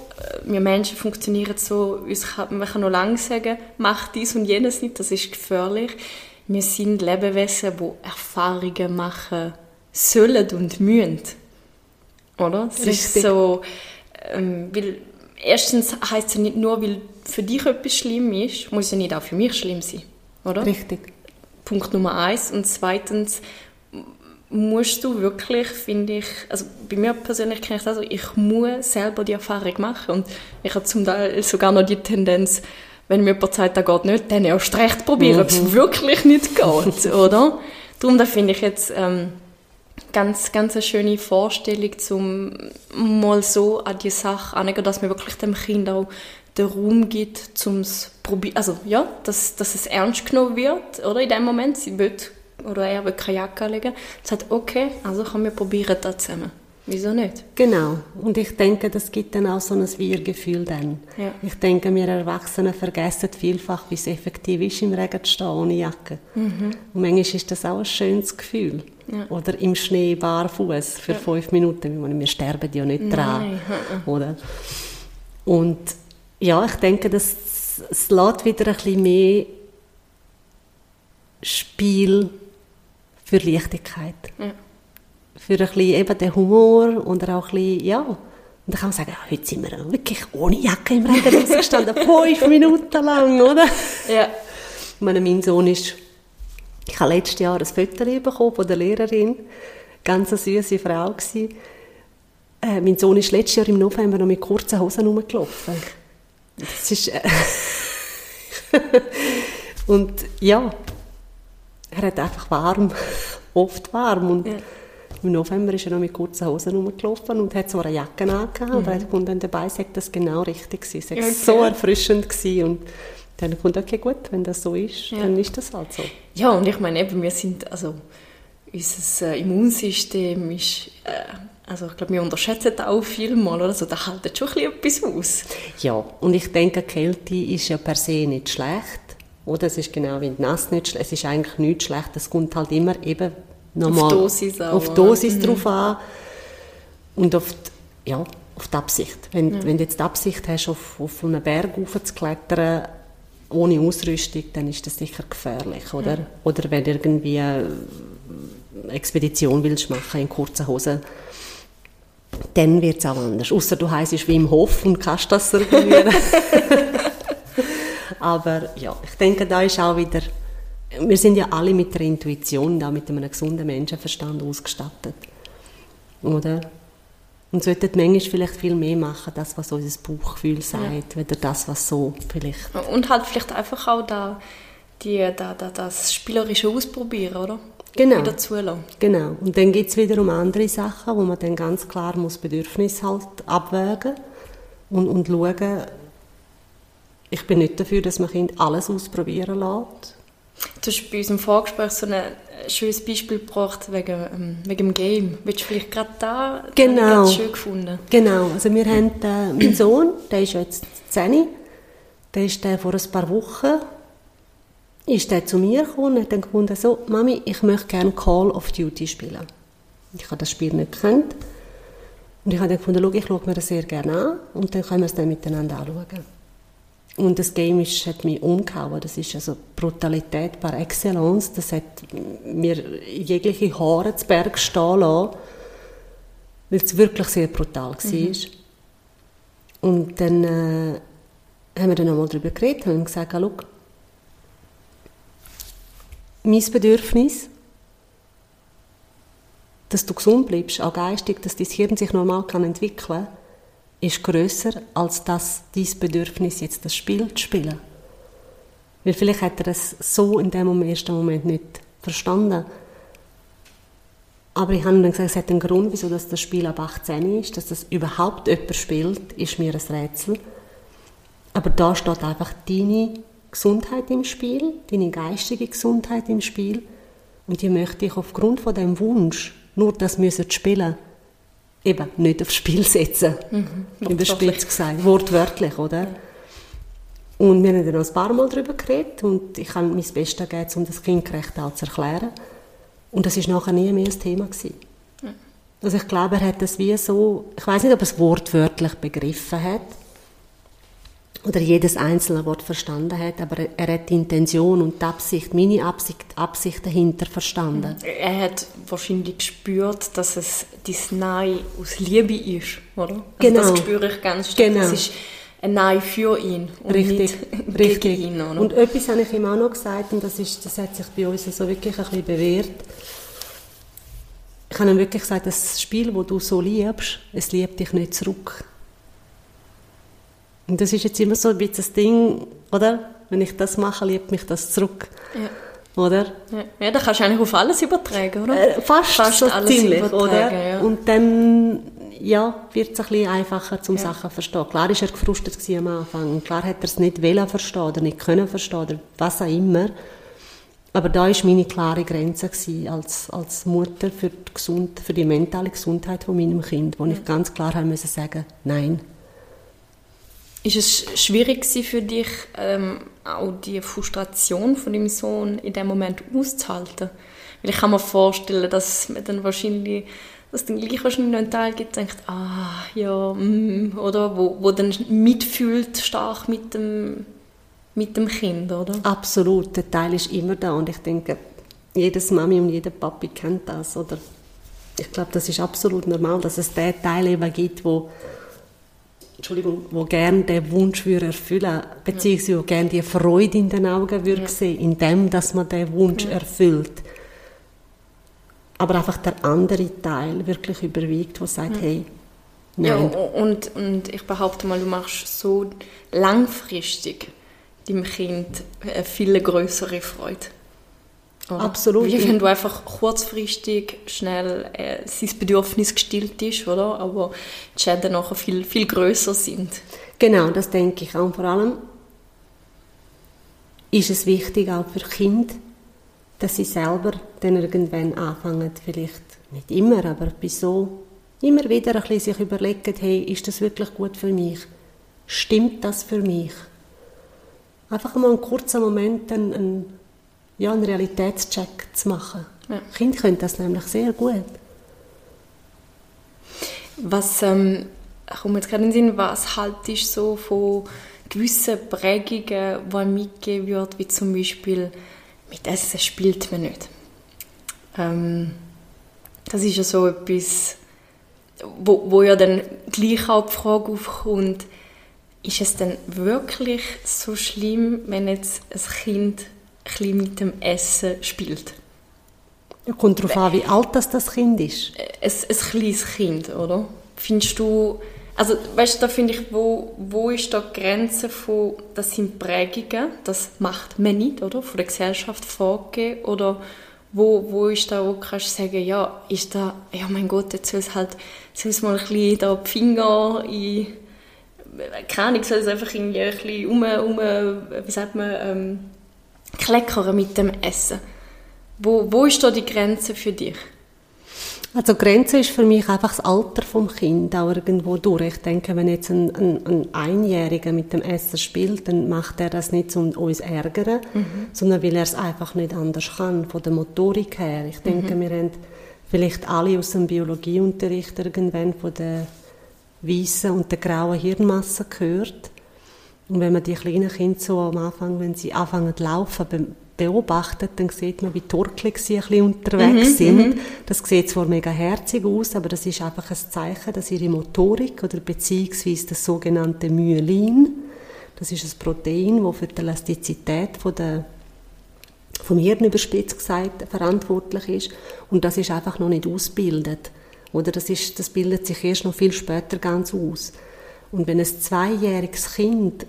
wir Menschen funktionieren so, uns kann, man kann noch lange sagen, mach dies und jenes nicht, das ist gefährlich. Wir sind Lebewesen, die Erfahrungen machen sollen und müssen. Oder? Es Richtig. ist so, ähm, weil erstens heißt es ja nicht nur, weil für dich etwas schlimm ist, muss es ja nicht auch für mich schlimm sein, oder? Richtig. Punkt Nummer eins. Und zweitens musst du wirklich, finde ich, also bei mir persönlich kenne ich das, also ich muss selber die Erfahrung machen und ich habe zum Teil sogar noch die Tendenz, wenn mir jemand sagt, das geht nicht, dann erst recht probieren, mhm. ob es wirklich nicht geht, oder? Darum, da finde ich jetzt... Ähm, ganz, ganz eine schöne Vorstellung, um mal so an die Sache anzugehen, dass man wirklich dem Kind auch den Raum gibt, zum probieren, also ja, dass, dass es ernst genommen wird, oder in dem Moment, sie will, oder er will keine Jacke legen, sagt, okay, also können wir probieren das zusammen. Wieso nicht? Genau. Und ich denke, das gibt dann auch so ein Wir-Gefühl dann. Ja. Ich denke, wir Erwachsenen vergessen vielfach, wie es effektiv ist, im Regen zu stehen ohne Jacke. Mhm. Und manchmal ist das auch ein schönes Gefühl. Ja. Oder im Schnee barfuß für ja. fünf Minuten. Wir sterben ja nicht dran. Oder? Und ja, ich denke, das, es lässt wieder ein bisschen mehr Spiel für Leichtigkeit. Ja für ein bisschen eben den Humor und auch ein bisschen, ja. Und dann kann man sagen, ja, heute sind wir wirklich ohne Jacke im Regen rausgestanden, fünf Minuten lang, oder? Ja. Ich meine, mein Sohn ist, ich habe letztes Jahr ein Foto bekommen von der Lehrerin, ganz eine süße Frau gewesen. Äh, mein Sohn ist letztes Jahr im November noch mit kurzen Hosen rumgelaufen. Das ist, äh und ja, er hat einfach warm, oft warm und ja im November ist er noch mit kurzen Hosen rumgelaufen und hat so eine Jacke angehabt. Mhm. Und er kommt dann dabei, sagt das genau richtig gewesen. Es war so erfrischend gewesen. und dann kommt okay gut, wenn das so ist, ja. dann ist das halt so. Ja, und ich meine eben, wir sind, also unser äh, Immunsystem ist, äh, also ich glaube, wir unterschätzen das auch viel mal, oder? Also da hält schon etwas aus. Ja, und ich denke, Kälte ist ja per se nicht schlecht. Oder es ist genau wie nass nicht schlecht. Es ist eigentlich nichts schlecht. Es kommt halt immer eben nochmal Auf Dosis auch, auf Dosis drauf an und auf die, ja, auf die Absicht. Wenn, wenn du jetzt die Absicht hast, auf, auf einen Berg zu klettern, ohne Ausrüstung, dann ist das sicher gefährlich, oder? Oder wenn du irgendwie eine Expedition willst machen in kurzen Hosen, dann wird es auch anders. Außer du heisst wie im Hof und kannst das irgendwie. Aber ja, ich denke, da ist auch wieder, wir sind ja alle mit der Intuition, da mit einem gesunden Menschenverstand ausgestattet. Oder? Und sollten manchmal vielleicht viel mehr machen, das, was unser Bauchgefühl sagt, weder das, was so vielleicht... Und halt vielleicht einfach auch da, die, da, da, das spielerische Ausprobieren, oder? Genau. Wieder zulassen. Genau. Und dann geht es wieder um andere Sachen, wo man dann ganz klar muss Bedürfnis halt abwägen und, und schauen, ich bin nicht dafür, dass man Kind alles ausprobieren lässt. Du hast bei unserem Vorgespräch so ein äh, schönes Beispiel gebracht wegen, ähm, wegen dem Game. Willst du vielleicht gerade da das Genau. schön gefunden? Genau, also wir haben äh, meinen Sohn, der ist jetzt 10, der ist der vor ein paar Wochen, ist der zu mir gekommen und hat dann gefunden, so, Mami, ich möchte gerne Call of Duty spielen. Ich habe das Spiel nicht gekannt. Und ich habe dann gefunden, schau, ich schaue mir das sehr gerne an und dann können wir es dann miteinander anschauen. Und das Game ist, hat mich umgehauen. Das ist also Brutalität par excellence. Das hat mir jegliche Haare zu Berg stehen lassen, weil es wirklich sehr brutal war. Und dann äh, haben wir dann nochmal darüber geredet und haben gesagt, ah, schau, mein Bedürfnis, dass du gesund bleibst, auch geistig, dass dein Hirn sich normal kann entwickeln kann, ist grösser als das dein Bedürfnis, jetzt das Spiel zu spielen. Weil vielleicht hat er es so in dem ersten Moment nicht verstanden. Aber ich habe dann gesagt, es hat einen Grund, wieso das, das Spiel ab 18 ist, dass das überhaupt jemand spielt, ist mir ein Rätsel. Aber da steht einfach deine Gesundheit im Spiel, deine geistige Gesundheit im Spiel. Und die möchte ich aufgrund von dem Wunsch, nur das müssen spielen, eben nicht aufs Spiel setzen. Mhm. Überspitzt gesagt, wortwörtlich, oder? Und wir haben dann noch ein paar Mal darüber geredet und ich habe mein Bestes gegeben, um das kindgerecht auch zu erklären. Und das ist nachher nie mehr ein Thema gewesen. Also ich glaube, er hat das wie so, ich weiß nicht, ob er es wortwörtlich begriffen hat oder jedes einzelne Wort verstanden hat, aber er- hat die Intention und die Absicht, meine Absicht, Absicht dahinter verstanden. Er hat wahrscheinlich gespürt, dass es dies Nein aus Liebe ist, oder? Also Genau. Das spüre ich ganz stark. Genau. Es ist ein Nein für ihn und Richtig, nicht richtig. gegen ihn. Oder? Und etwas habe ich ihm auch noch gesagt, und das, ist, das hat sich bei uns so wirklich ein bisschen bewährt. Ich habe ihm wirklich gesagt, das Spiel, das du so liebst, es liebt dich nicht zurück. Und das ist jetzt immer so ein bisschen das Ding, oder? Wenn ich das mache, liebt mich das zurück. ja. Oder? Ja. ja, das kannst du eigentlich auf alles übertragen, oder? Äh, fast, Fast so alles ziemlich, oder? ja. Und dann ja, wird es ein bisschen einfacher zum Ja. Sachen verstehen. Klar war er gefrustet gewesen am Anfang und klar hat er es nicht wollen verstehen oder nicht können verstehen oder was auch immer. Aber da war meine klare Grenze gewesen, als, als Mutter für die, gesund, für die mentale Gesundheit von meinem Kind, wo ich ganz klar haben müssen sagen, nein. Ist es schwierig für dich, ähm, auch die Frustration von deinem Sohn in dem Moment auszuhalten? Weil ich kann mir vorstellen, dass man dann wahrscheinlich, dass dann gleich wahrscheinlich noch einen Teil gibt, denkt, ah, ja, mm, oder, wo, wo dann mitfühlt stark mit dem, mit dem Kind, oder? Absolut, der Teil ist immer da und ich denke, jedes Mami und jeder Papi kennt das, oder? Ich glaube, das ist absolut normal, dass es den Teil eben gibt, wo Entschuldigung, wo gern den Wunsch würde erfüllen, beziehungsweise wo gern die Freude in den Augen würde sehen, in dem, dass man den Wunsch erfüllt. Aber einfach der andere Teil wirklich überwiegt, der sagt, hey, Ja, nein. und, und ich behaupte mal, du machst so langfristig deinem Kind eine viel größere Freude. Oder? Absolut. Wenn du einfach kurzfristig schnell äh, sein Bedürfnis gestillt ist, oder? Aber die Schäden nachher viel, viel größer sind. Genau, das denke ich auch. Und vor allem ist es wichtig auch für Kinder, dass sie selber dann irgendwann anfangen, vielleicht nicht immer, aber bei so immer wieder ein bisschen sich überlegen, hey, ist das wirklich gut für mich? Stimmt das für mich? Einfach mal einen kurzen Moment einen, einen, ja, einen Realitätscheck zu machen. Ja. Kinder können das nämlich sehr gut. Was ähm, kommt jetzt gerade in den Sinn, was haltest du so von gewissen Prägungen, die mitgegeben wird, wie zum Beispiel mit Essen spielt man nicht. Ähm, das ist ja so etwas, wo, wo ja dann gleich auch die Frage aufkommt, ist es denn wirklich so schlimm, wenn jetzt ein Kind ein mit dem Essen spielt? Ja, kommt darauf an, wie alt das, das Kind ist. Ein, ein kleines Kind, oder? Findest du, also weißt du, da finde ich, wo, wo ist da die Grenze von, das sind Prägungen, das macht man nicht, oder? Von der Gesellschaft vorgegeben, oder wo, wo ist da, wo kannst du sagen, ja, ist da, ja mein Gott, jetzt soll es halt, soll es mal ein bisschen da die Finger in, keine Ahnung, soll es einfach irgendwie ein bisschen um, um wie sagt man, ähm, kleckern mit dem Essen. Wo, wo ist da die Grenze für dich? Also die Grenze ist für mich einfach das Alter vom Kind auch irgendwo durch. Ich denke, wenn jetzt ein, ein, ein Einjähriger mit dem Essen spielt, dann macht er das nicht, um uns zu ärgern, mhm. sondern weil er es einfach nicht anders kann, von der Motorik her. Ich denke, mhm. wir haben vielleicht alle aus dem Biologieunterricht irgendwann von der weißen und der grauen Hirnmasse gehört. Und wenn man die kleinen Kinder so am Anfang, wenn sie anfangen zu laufen, beobachtet, dann sieht man, wie torkelig sie ein bisschen unterwegs mhm, sind. Mhm. Das sieht zwar mega herzig aus, aber das ist einfach ein Zeichen, dass ihre Motorik oder beziehungsweise das sogenannte Myelin, das ist ein Protein, das für die Elastizität von der, vom Hirn überspitzt gesagt verantwortlich ist und das ist einfach noch nicht ausgebildet. Oder das, ist, das bildet sich erst noch viel später ganz aus. Und wenn ein zweijähriges Kind äh,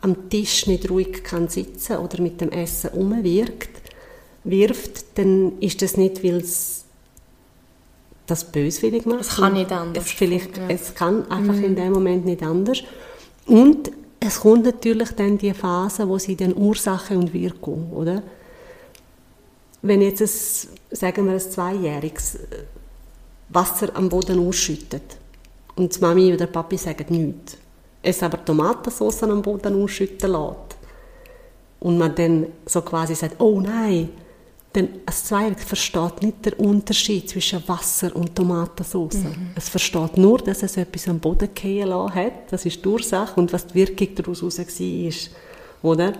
am Tisch nicht ruhig kann sitzen oder mit dem Essen umwirkt, wirft, dann ist das nicht, weil es das böswillig macht. Es kann nicht anders. Es, vielleicht, ja. es kann einfach mm. in dem Moment nicht anders. Und es kommt natürlich dann die Phase, wo sie dann Ursache und Wirkung, oder? Wenn jetzt ein, sagen wir, ein Zweijähriges Wasser am Boden ausschüttet und die Mami oder der Papi sagen nichts, es aber Tomatensauce am Boden ausschütten lässt und man dann so quasi sagt, oh nein, dann ein Zweijähriges versteht nicht den Unterschied zwischen Wasser und Tomatensauce. Mhm. Es versteht nur, dass es etwas am Boden fallen lassen hat, das ist die Ursache und was die Wirkung daraus war, oder?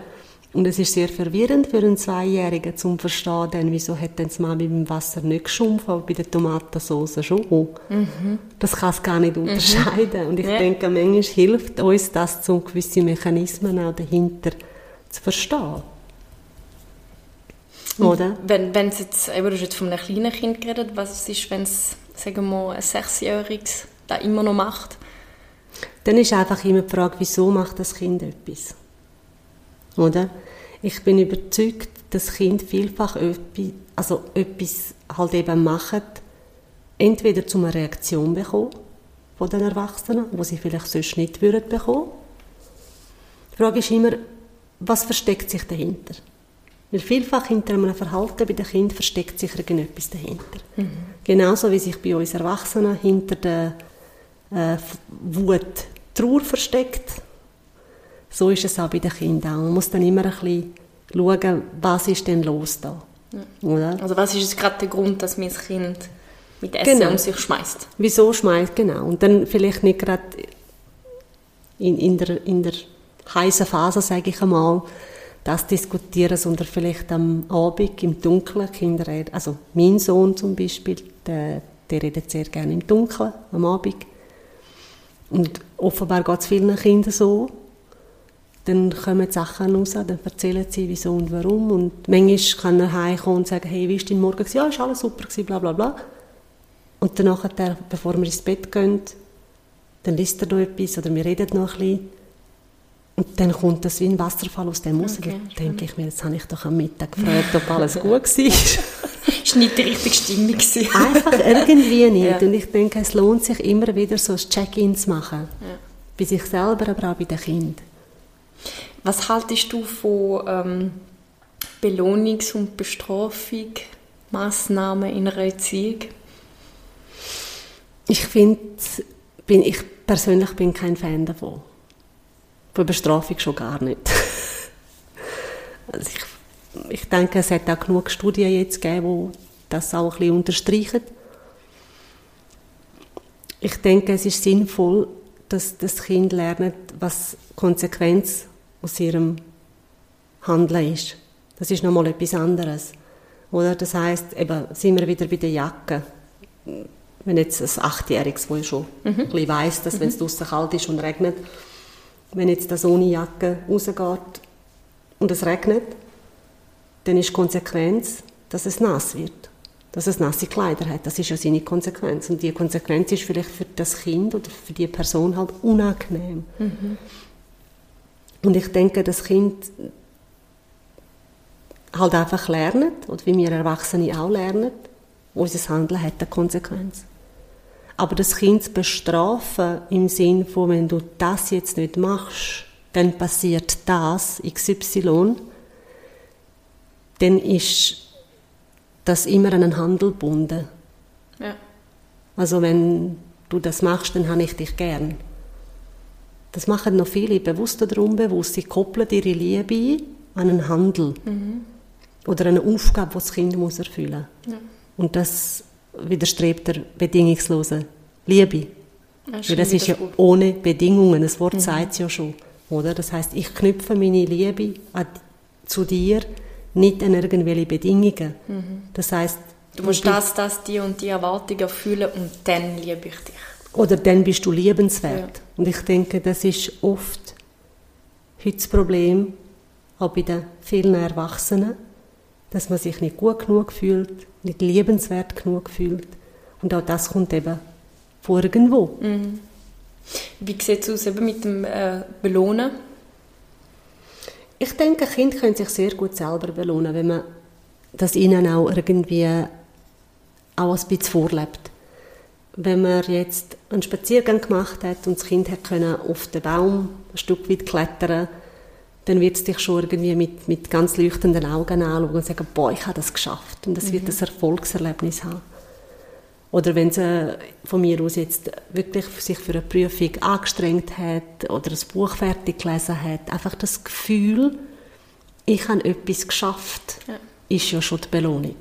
Und es ist sehr verwirrend für einen Zweijährigen zum Verstehen, denn wieso hat denn das Mami beim Wasser nicht geschumpft, aber bei der Tomatensauce schon. Mhm. Das kann es gar nicht mhm. unterscheiden. Mhm. Und ich ja. denke, manchmal hilft uns das, um gewisse Mechanismen auch dahinter zu verstehen. Oder? Wenn, wenn es jetzt, eben, du hast jetzt von einem kleinen Kind geredet, was ist, wenn es, sagen wir mal, ein Sechsjähriges da immer noch macht? Dann ist einfach immer die Frage, wieso macht das Kind etwas? Oder? Ich bin überzeugt, dass Kinder vielfach etwas, also etwas halt eben machen, entweder zu einer Reaktion bekommen von den Erwachsenen, wo sie vielleicht sonst nicht würden bekommen. Die Frage ist immer, was versteckt sich dahinter? Weil vielfach hinter einem Verhalten bei den Kindern versteckt sich irgendetwas dahinter. Mhm. Genauso wie sich bei uns Erwachsenen hinter der äh, Wut Trauer versteckt, so ist es auch bei den Kindern. Man muss dann immer ein bisschen schauen, was ist denn los da. Ja. Also was ist gerade der Grund, dass mein Kind mit Essen genau. um sich schmeißt? Wieso schmeißt, genau. Und dann vielleicht nicht gerade in, in, der, in der heißen Phase, sage ich einmal, das diskutieren, sondern vielleicht am Abend im Dunkeln. Kinder, also mein Sohn zum Beispiel, der, der redet sehr gerne im Dunkeln am Abend. Und offenbar geht es vielen Kindern so dann kommen die Sachen raus, dann erzählen sie, wieso und warum. Und manchmal kann er heimkommen und sagen, hey, wie war dein Morgen? Ja, ist alles super, bla bla bla. Und dann nachher, bevor wir ins Bett gehen, dann liest er noch etwas oder wir reden noch ein bisschen. Und dann kommt das wie ein Wasserfall aus dem raus. Okay, dann denke ich mir, jetzt habe ich doch am Mittag gefragt, ob alles gut war. Es war nicht die richtige Stimmung. Einfach irgendwie nicht. Ja. Und ich denke, es lohnt sich immer wieder so ein Check-in zu machen. Ja. Bei sich selber, aber auch bei den Kindern. Was haltest du von ähm, Belohnungs- und Bestrafungsmaßnahmen in einer Erziehung? Ich finde, bin, ich persönlich bin kein Fan davon. Von Bestrafung schon gar nicht. Also ich, ich denke, es hat auch genug Studien jetzt gegeben, die das auch ein bisschen unterstreichen. Ich denke, es ist sinnvoll, dass das Kind lernt, was Konsequenz aus ihrem Handeln ist. Das ist nochmal etwas anderes. Oder? Das heißt, eben, sind wir wieder bei der Jacke. Wenn jetzt ein Achtjähriges, wo ich schon mhm. ein bisschen weiss, dass mhm. wenn es draußen kalt ist und regnet, wenn jetzt das ohne Jacke rausgeht und es regnet, dann ist die Konsequenz, dass es nass wird. Dass es nasse Kleider hat. Das ist ja seine Konsequenz. Und die Konsequenz ist vielleicht für das Kind oder für die Person halt unangenehm. Mhm. Und ich denke, das Kind halt einfach lernen, oder wie wir Erwachsene auch lernen, unser Handeln hat eine Konsequenz. Aber das Kind zu bestrafen im Sinn von, wenn du das jetzt nicht machst, dann passiert das, XY, dann ist das immer an einen Handel gebunden. Ja. Also wenn du das machst, dann habe ich dich gern. Das machen noch viele, bewusst oder unbewusst. Sie koppeln ihre Liebe an einen Handel. Mhm. Oder eine Aufgabe, die das Kind muss erfüllen muss. Ja. Und das widerstrebt der bedingungslosen Liebe. Das, Weil das ist ja ohne Bedingungen. Das Wort mhm. sagt es ja schon. Oder? Das heißt, ich knüpfe meine Liebe an, zu dir nicht an irgendwelche Bedingungen. Mhm. Das heißt, du musst das, das, die und die Erwartungen erfüllen und dann liebe ich dich. Oder dann bist du liebenswert. Ja. Und ich denke, das ist oft heute das Problem, auch bei den vielen Erwachsenen, dass man sich nicht gut genug fühlt, nicht liebenswert genug fühlt. Und auch das kommt eben von irgendwo. Mhm. Wie sieht es aus eben mit dem äh, Belohnen? Ich denke, Kinder können sich sehr gut selber belohnen, wenn man das ihnen auch irgendwie auch ein bisschen vorlebt. Wenn man jetzt einen Spaziergang gemacht hat und das Kind hat können auf den Baum ein Stück weit klettern dann wird es dich schon irgendwie mit, mit ganz leuchtenden Augen anschauen und sagen, boah, ich habe das geschafft. Und das mhm. wird ein Erfolgserlebnis haben. Oder wenn sie von mir aus jetzt wirklich sich für eine Prüfung angestrengt hat oder ein Buch fertig gelesen hat, einfach das Gefühl, ich habe etwas geschafft, ja. ist ja schon die Belohnung.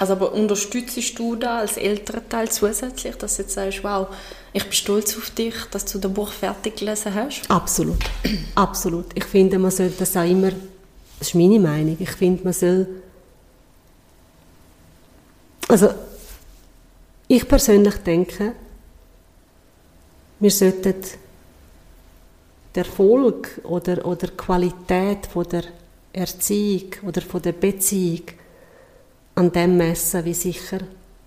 Also aber unterstützt du da als Elternteil zusätzlich, dass du jetzt sagst, wow, ich bin stolz auf dich, dass du das Buch fertig gelesen hast? Absolut, absolut. Ich finde, man sollte das auch immer, das ist meine Meinung, ich finde, man soll, also ich persönlich denke, wir sollten den Erfolg oder, oder die Qualität von der Erziehung oder von der Beziehung an dem messen, wie sicher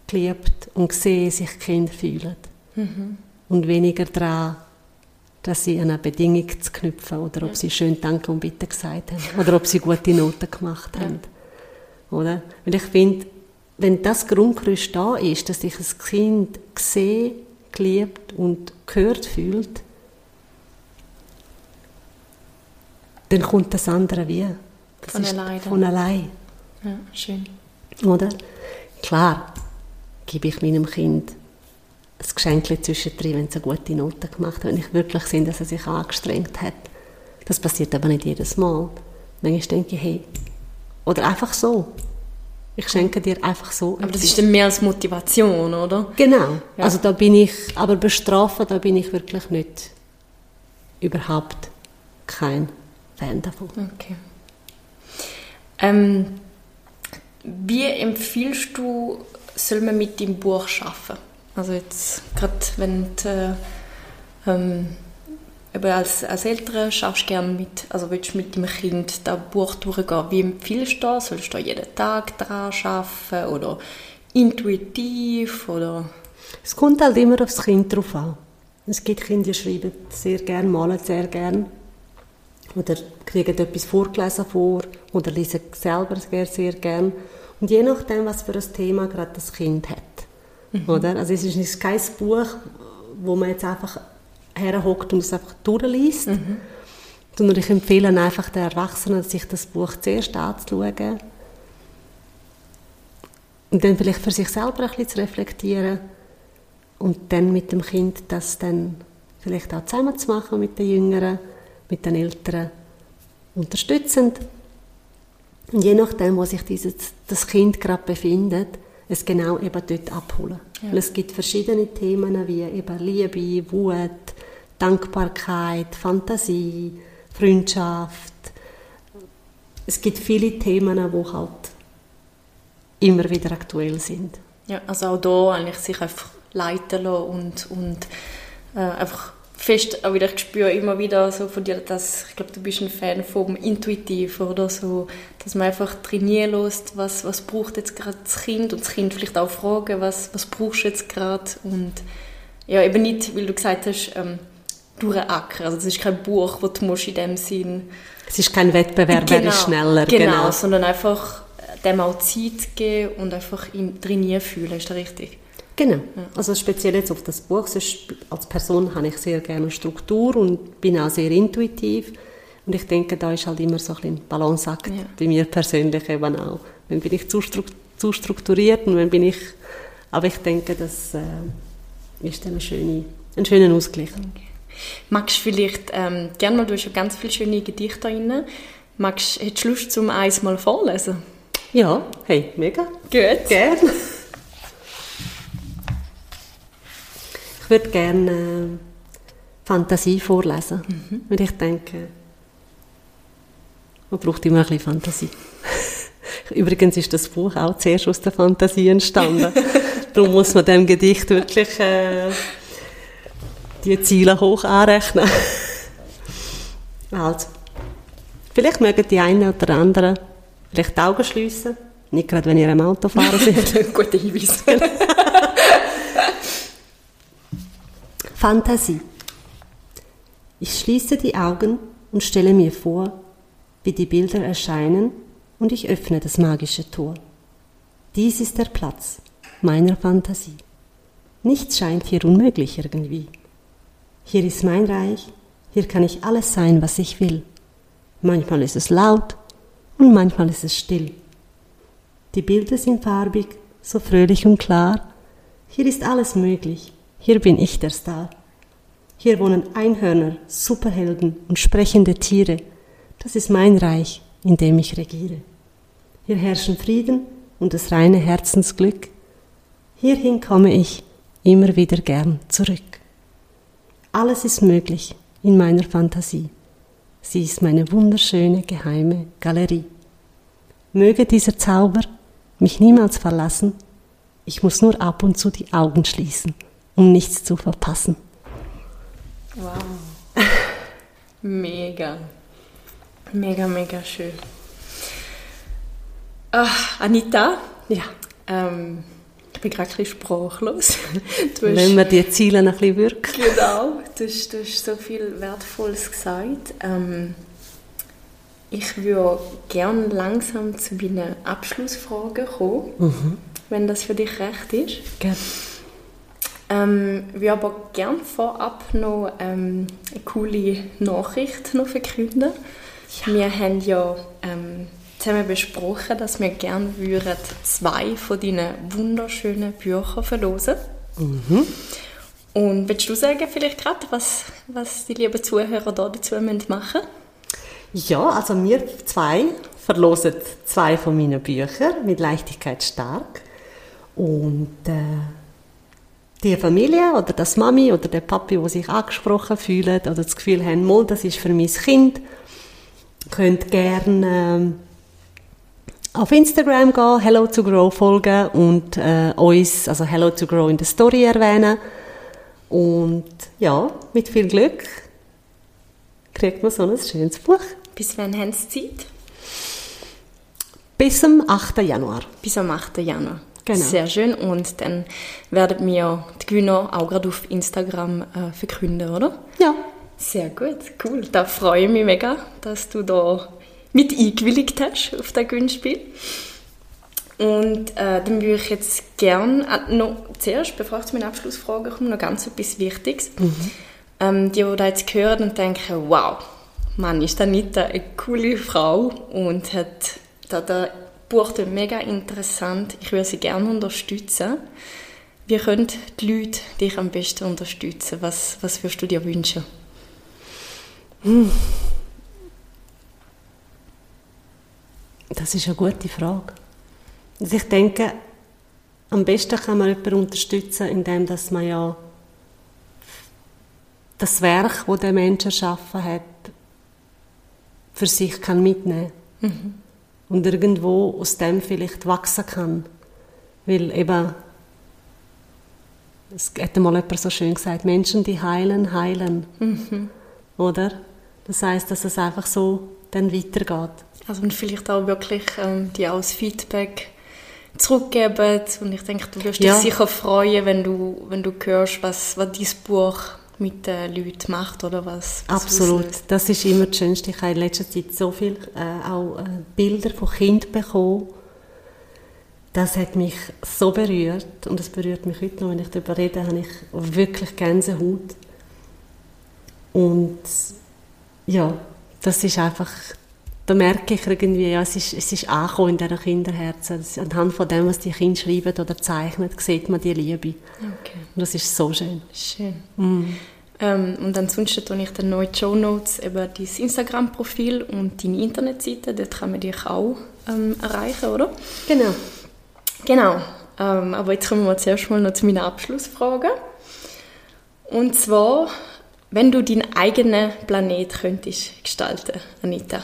geliebt und gesehen sich die Kinder fühlen. Mhm. Und weniger daran, dass sie an eine Bedingung zu knüpfen oder ob ja. sie schön Danke und Bitte gesagt haben oder ob sie gute Noten gemacht haben. Ja. Oder? Weil ich finde, wenn das Grundgerüst da ist, dass sich ein Kind gesehen, geliebt und gehört fühlt, dann kommt das andere wie. Das von allein. Von allein. Ja, schön. Oder? Klar, gebe ich meinem Kind ein Geschenk zwischendrin, wenn es eine gute Note gemacht hat, wenn ich wirklich sehe, dass er sich angestrengt hat. Das passiert aber nicht jedes Mal. Manchmal denke ich, hey, oder einfach so. Ich schenke dir einfach so. Aber das ist dann mehr als Motivation, oder? Genau. Ja. Also da bin ich, aber bestrafen, da bin ich wirklich nicht, überhaupt kein Fan davon. Okay. Ähm, wie empfiehlst du, soll man mit dem Buch arbeiten? Also jetzt gerade wenn du, äh, ähm, als, als Eltern schaffst gerne mit, also willst du mit dem Kind das Buch durchgehen, wie empfiehlst du das? Sollst du jeden Tag daran arbeiten oder intuitiv oder? Es kommt halt immer aufs Kind drauf an. Es gibt Kinder, die schreiben sehr gerne, malen sehr gerne oder kriegen etwas vorgelesen vor oder lesen selber sehr, sehr gern. Und je nachdem, was für ein Thema gerade das Kind hat. Mhm. Oder? Also es ist kein Buch, wo man jetzt einfach herhockt und es einfach durchliest, mhm. sondern ich empfehle einfach den Erwachsenen, sich das Buch zuerst anzuschauen und dann vielleicht für sich selber ein bisschen zu reflektieren und dann mit dem Kind das dann vielleicht auch zusammen zu machen mit den Jüngeren mit den Eltern unterstützend Und je nachdem, wo sich dieses, das Kind gerade befindet, es genau eben dort abholen. Ja. Weil es gibt verschiedene Themen wie eben Liebe, Wut, Dankbarkeit, Fantasie, Freundschaft. Es gibt viele Themen, die halt immer wieder aktuell sind. Ja, also auch da eigentlich sich einfach leiten lassen und, und äh, einfach fest auch wieder, ich spüre immer wieder so von dir, dass ich glaube, du bist ein Fan vom Intuitiv oder so, dass man einfach trainieren lässt, was, was braucht jetzt gerade das Kind und das Kind vielleicht auch fragen, was, was brauchst du jetzt gerade und ja, eben nicht, weil du gesagt hast, ähm, durchackern, also das ist kein Buch, das du musst in dem Sinn... Es ist kein Wettbewerb, genau, wer ist genau. schneller. Genau, genau, sondern einfach dem auch Zeit geben und einfach im trainieren fühlen, ist das richtig? Genau. Also speziell jetzt auf das Buch. als Person habe ich sehr gerne Struktur und bin auch sehr intuitiv. Und ich denke, da ist halt immer so ein Balanceakt ja. bei mir persönlich eben auch. Wenn bin ich zu, strukturiert und wenn bin ich... Aber ich denke, das äh, ist dann eine schöne, ein schöner Ausgleich. Okay. Magst du vielleicht, ähm, gerne mal, du hast ja ganz viele schöne Gedichte drin. Magst, hättest du Lust, zum eins mal vorlesen? Ja, hey, mega. Gut. Gerne. Würde gerne äh, Fantasie vorlesen. Mhm. Und ich denke, man braucht immer ein bisschen Fantasie. Übrigens ist das Buch auch zuerst aus der Fantasie entstanden. Darum muss man dem Gedicht wirklich äh, die Ziele hoch anrechnen. also, vielleicht mögen die einen oder anderen vielleicht die Augen schliessen. Nicht gerade, wenn ihr im Auto fahren seid. Guter Hinweis. Fantasie. Ich schließe die Augen und stelle mir vor, wie die Bilder erscheinen und ich öffne das magische Tor. Dies ist der Platz meiner Fantasie. Nichts scheint hier unmöglich irgendwie. Hier ist mein Reich, hier kann ich alles sein, was ich will. Manchmal ist es laut und manchmal ist es still. Die Bilder sind farbig, so fröhlich und klar. Hier ist alles möglich. Hier bin ich der Star. Hier wohnen Einhörner, Superhelden und sprechende Tiere. Das ist mein Reich, in dem ich regiere. Hier herrschen Frieden und das reine Herzensglück. Hierhin komme ich immer wieder gern zurück. Alles ist möglich in meiner Fantasie. Sie ist meine wunderschöne geheime Galerie. Möge dieser Zauber mich niemals verlassen. Ich muss nur ab und zu die Augen schließen um nichts zu verpassen. Wow. Mega. Mega, mega schön. Ach, Anita? Ja. Ähm, ich bin gerade ein bisschen sprachlos. Wenn wir die Ziele noch ein bisschen wirken. Genau, du hast, du hast so viel Wertvolles gesagt. Ähm, ich würde gerne langsam zu meinen Abschlussfragen kommen, mhm. wenn das für dich recht ist. Gerne. Ähm, ich würde aber gerne vorab noch ähm, eine coole Nachricht noch verkünden. Ja. Wir haben ja ähm, zusammen besprochen, dass wir gerne würden zwei von deinen wunderschönen Büchern verlosen. Mhm. Und willst du sagen vielleicht gerade, was, was die lieben Zuhörer da dazu machen müssen? Ja, also wir zwei verlosen zwei von meinen Büchern mit Leichtigkeit stark. Und äh, die Familie oder das Mami oder der Papi, wo sich angesprochen fühlen oder das Gefühl haben, mal, das ist für mein Kind, könnt gerne äh, auf Instagram gehen, Hello to Grow folgen und äh, uns, also Hello to Grow in der Story erwähnen. Und ja, mit viel Glück kriegt man so ein schönes Buch. Bis wann haben Sie Zeit? Bis zum 8. Januar. Bis am 8. Januar. Genau. Sehr schön. Und dann werden wir die Gewinner auch gerade auf Instagram äh, verkünden, oder? Ja. Sehr gut, cool. Da freue ich mich mega, dass du da mit eingewilligt hast auf das Gewinnspiel. Und äh, dann würde ich jetzt gerne äh, noch zuerst, bevor ich zu meinen Abschlussfragen komme, noch ganz etwas Wichtiges. Mhm. Ähm, die, die da jetzt hören und denken, wow, Mann, ist Anita eine coole Frau und hat da, da Buch mega interessant. Ich würde sie gerne unterstützen. Wie können die Leute dich am besten unterstützen? Was, was würdest du dir wünschen? Hm. Das ist eine gute Frage. Also ich denke, am besten kann man jemanden unterstützen, indem dass man ja das Werk, das der Mensch erschaffen hat, für sich kann mitnehmen mhm. Und irgendwo aus dem vielleicht wachsen kann. Weil eben, es hat mal jemand so schön gesagt, Menschen, die heilen, heilen. Mhm. Oder? Das heißt, dass es einfach so dann weitergeht. Also und vielleicht auch wirklich ähm, die als Feedback zurückgeben und ich denke, du wirst ja. dich sicher freuen, wenn du, wenn du hörst, was, was dein Buch mit den Leuten macht oder was. was Absolut, auslöst. das ist immer das Schönste. Ich habe in letzter Zeit so viele äh, auch äh, Bilder von Kindern bekommen. Das hat mich so berührt und es berührt mich heute noch, wenn ich darüber rede, habe ich wirklich Gänsehaut. Und ja, das ist einfach, da merke ich irgendwie, ja, es ist, es ist angekommen in diesen Kinderherzen. Anhand von dem, was die Kinder schreiben oder zeichnen, sieht man die Liebe. Okay. Und das ist so schön. Schön. Mm. Ähm, und ansonsten tue ich dann noch in die Show Notes eben dein Instagram-Profil und deine Internetseite. Dort kann man dich auch ähm, erreichen, oder? Genau. Genau. Ähm, aber jetzt kommen wir zuerst mal noch zu meinen Abschlussfragen. Und zwar, wenn du deinen eigenen Planet könntest gestalten, Anita,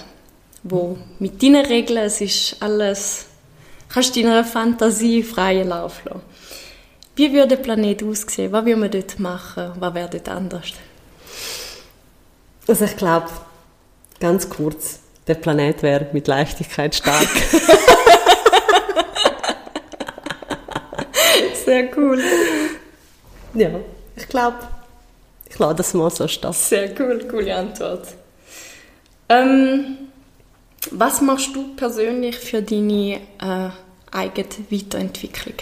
wo mit deinen Regeln, es ist alles, kannst du deiner Fantasie freien Lauf lassen. Wie würde der Planet aussehen? Was würde man dort machen? Was wäre dort anders? Also ich glaube, ganz kurz, der Planet wäre mit Leichtigkeit stark. Sehr cool. Ja, ich glaube, ich lasse das mal so stehen. Sehr cool, coole Antwort. Ähm, was machst du persönlich für deine äh, eigene Weiterentwicklung?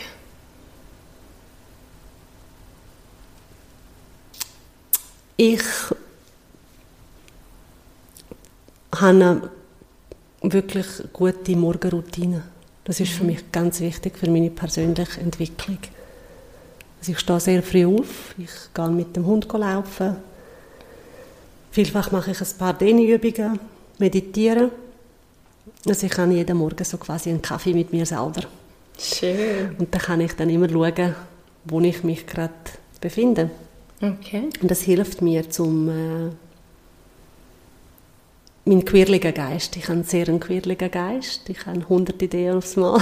Ich habe eine wirklich gute Morgenroutine. Das ist für mhm. mich ganz wichtig für meine persönliche Entwicklung. Also ich stehe sehr früh auf, ich gehe mit dem Hund laufen. Vielfach mache ich ein paar Dehnübungen, meditiere. Also ich habe jeden Morgen so quasi einen Kaffee mit mir selber. Schön. Und dann kann ich dann immer schauen, wo ich mich gerade befinde. Okay. Und das hilft mir zum äh, mein quirliger Geist. Ich habe einen sehr quirligen Geist. Ich habe hundert Ideen aufs Mal.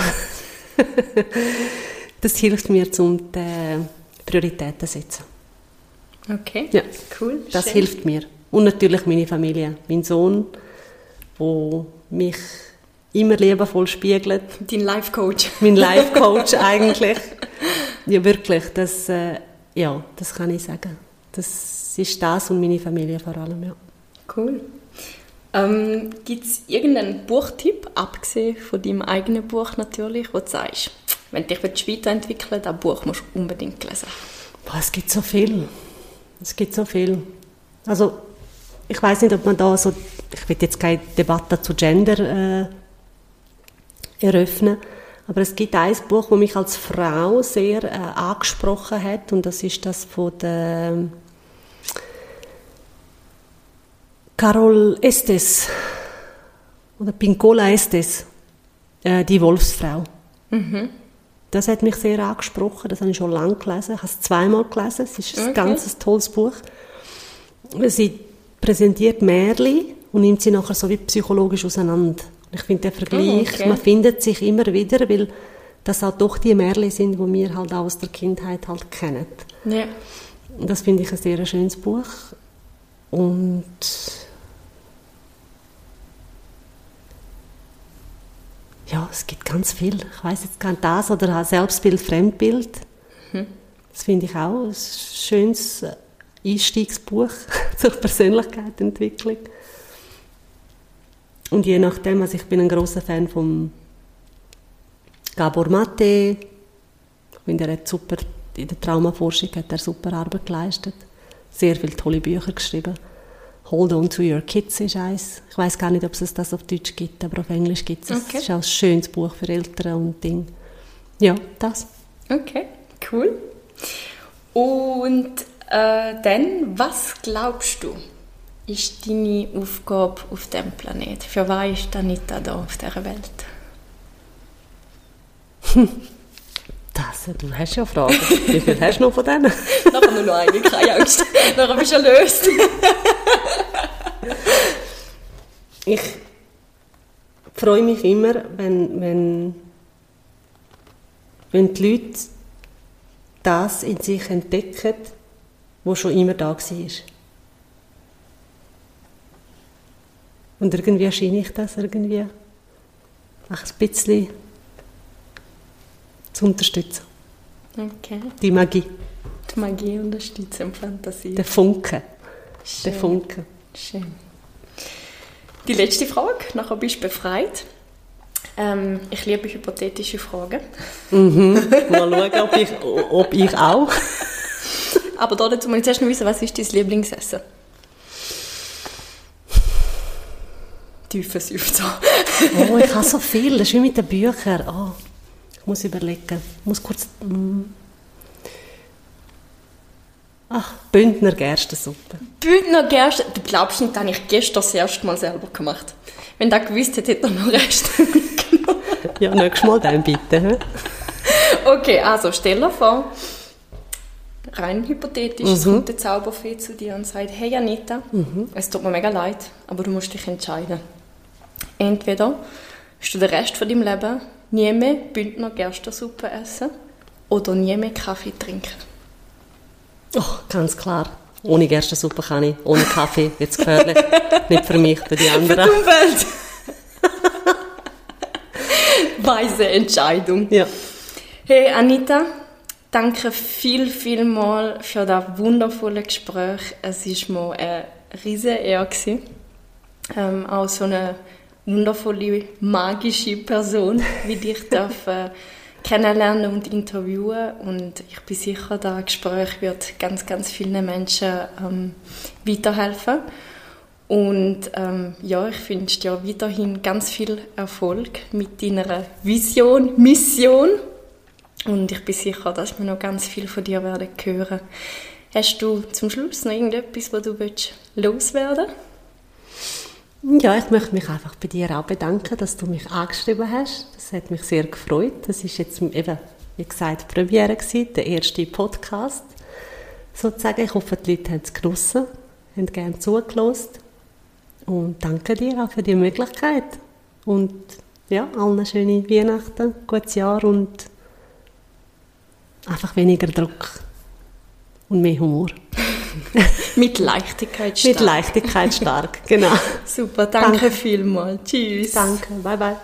das hilft mir, um die Prioritäten zu setzen. Okay, ja. cool. Das Schön. hilft mir. Und natürlich meine Familie. Mein Sohn, der mich immer liebevoll spiegelt. Dein Life-Coach. Mein Life-Coach eigentlich. Ja, wirklich. Das, äh, ja, das kann ich sagen. Das ist das und meine Familie vor allem, ja. Cool. Ähm, Gibt es irgendeinen Buchtipp, abgesehen von deinem eigenen Buch natürlich, wo du sagst, wenn du dich weiterentwickeln willst, das Buch musst du unbedingt lesen? Boah, es gibt so viel. Es gibt so viel. Also, ich weiß nicht, ob man da so, ich will jetzt keine Debatte zu Gender äh, eröffnen, aber es gibt ein Buch, das mich als Frau sehr äh, angesprochen hat und das ist das von der Carol Estes oder Pincola Estes, äh, die Wolfsfrau. Mhm. Das hat mich sehr angesprochen, das habe ich schon lange gelesen, ich habe es zweimal gelesen, es ist ein ganz tolles Buch. Sie präsentiert Märchen und nimmt sie nachher so wie psychologisch auseinander. Ich finde der Vergleich, oh, okay. man findet sich immer wieder, weil das auch doch die Märchen sind, die wir halt auch aus der Kindheit halt kennen. Ja. Das finde ich ein sehr schönes Buch. Und ja, es gibt ganz viel. Ich weiß jetzt gar nicht das oder Selbstbild, Fremdbild. Mhm. Das finde ich auch ein schönes Einstiegsbuch zur Persönlichkeitsentwicklung. Und je nachdem, also ich bin ein großer Fan von Gabor Mate. Ich finde, er hat super, in der Traumaforschung hat er super Arbeit geleistet. Sehr viele tolle Bücher geschrieben. Hold on to your kids ist eins. Ich weiß gar nicht, ob es das auf Deutsch gibt, aber auf Englisch gibt es. Okay. Es ist auch ein schönes Buch für Eltern und Ding. Ja, das. Okay, cool. Und äh, dann, was glaubst du, ist deine Aufgabe auf dem Planet? Für was ist Anita da auf dieser Welt? Das, du hast ja Fragen. Wie viel hast du noch von denen? Nachher nur noch eine, keine Angst. Nachher bist du erlöst. ich freue mich immer, wenn, wenn, wenn die Leute das in sich entdecken, was schon immer da war. Und irgendwie scheine ich das irgendwie ein bisschen zu unterstützen. Okay. Die Magie. Die Magie unterstützen, Fantasie. Der Funke. Schön. Der Funke. Schön. Die letzte Frage, nachher bist du befreit. Ähm, ich liebe hypothetische Fragen. Mhm. Mal schauen, ob ich, ob ich auch. Aber dazu muss ich zuerst noch wissen, was ist dein Lieblingsessen? Tiefe Süfter. Oh, ich habe so viel. Das ist wie mit den Büchern. Oh, ich muss überlegen. Ich muss kurz... Mm. Ach, Bündner Gerstensuppe. Bündner Gerste. Du glaubst nicht, das habe ich gestern das erste Mal selber gemacht. Wenn er gewusst hätte, hätte er noch Reste mitgenommen. Ja, nächstes Mal dann bitte. Okay, also stell dir vor, rein hypothetisch, es kommt der Zauberfee zu dir und sagt, hey Anita, es tut mir mega leid, aber du musst dich entscheiden. Entweder wirst du den Rest von deinem Leben nie mehr Bündner Gerstensuppe essen oder nie mehr Kaffee trinken. Oh, ganz klar. Ohne Gerstensuppe kann ich. Ohne Kaffee wird es gefährlich. Nicht für mich, für die anderen. Umwelt! Weise Entscheidung. Ja. Hey Anita, danke viel, viel mal für das wundervolle Gespräch. Es war mir eine riesige Ehre. Ähm, auch so eine wundervolle, magische Person wie dich darf, äh, kennenlernen und interviewen. Und ich bin sicher, das Gespräch wird ganz, ganz vielen Menschen ähm, weiterhelfen. Und ähm, ja, ich wünsche dir weiterhin ganz viel Erfolg mit deiner Vision, Mission. Und ich bin sicher, dass wir noch ganz viel von dir werden hören. Hast du zum Schluss noch irgendetwas, was du willst loswerden Ja, ich möchte mich einfach bei dir auch bedanken, dass du mich angeschrieben hast. Das hat mich sehr gefreut. Das ist jetzt eben, wie gesagt, die Premiere gewesen, der erste Podcast. Sozusagen. Ich hoffe, die Leute haben es genossen, haben gerne zugelassen. Und danke dir auch für die Möglichkeit. Und ja, allen schöne Weihnachten, gutes Jahr und einfach weniger Druck und mehr Humor. Mit Leichtigkeit Mit Leichtigkeit stark, genau. Super, danke, Danke. vielmals. Tschüss. Danke, bye bye.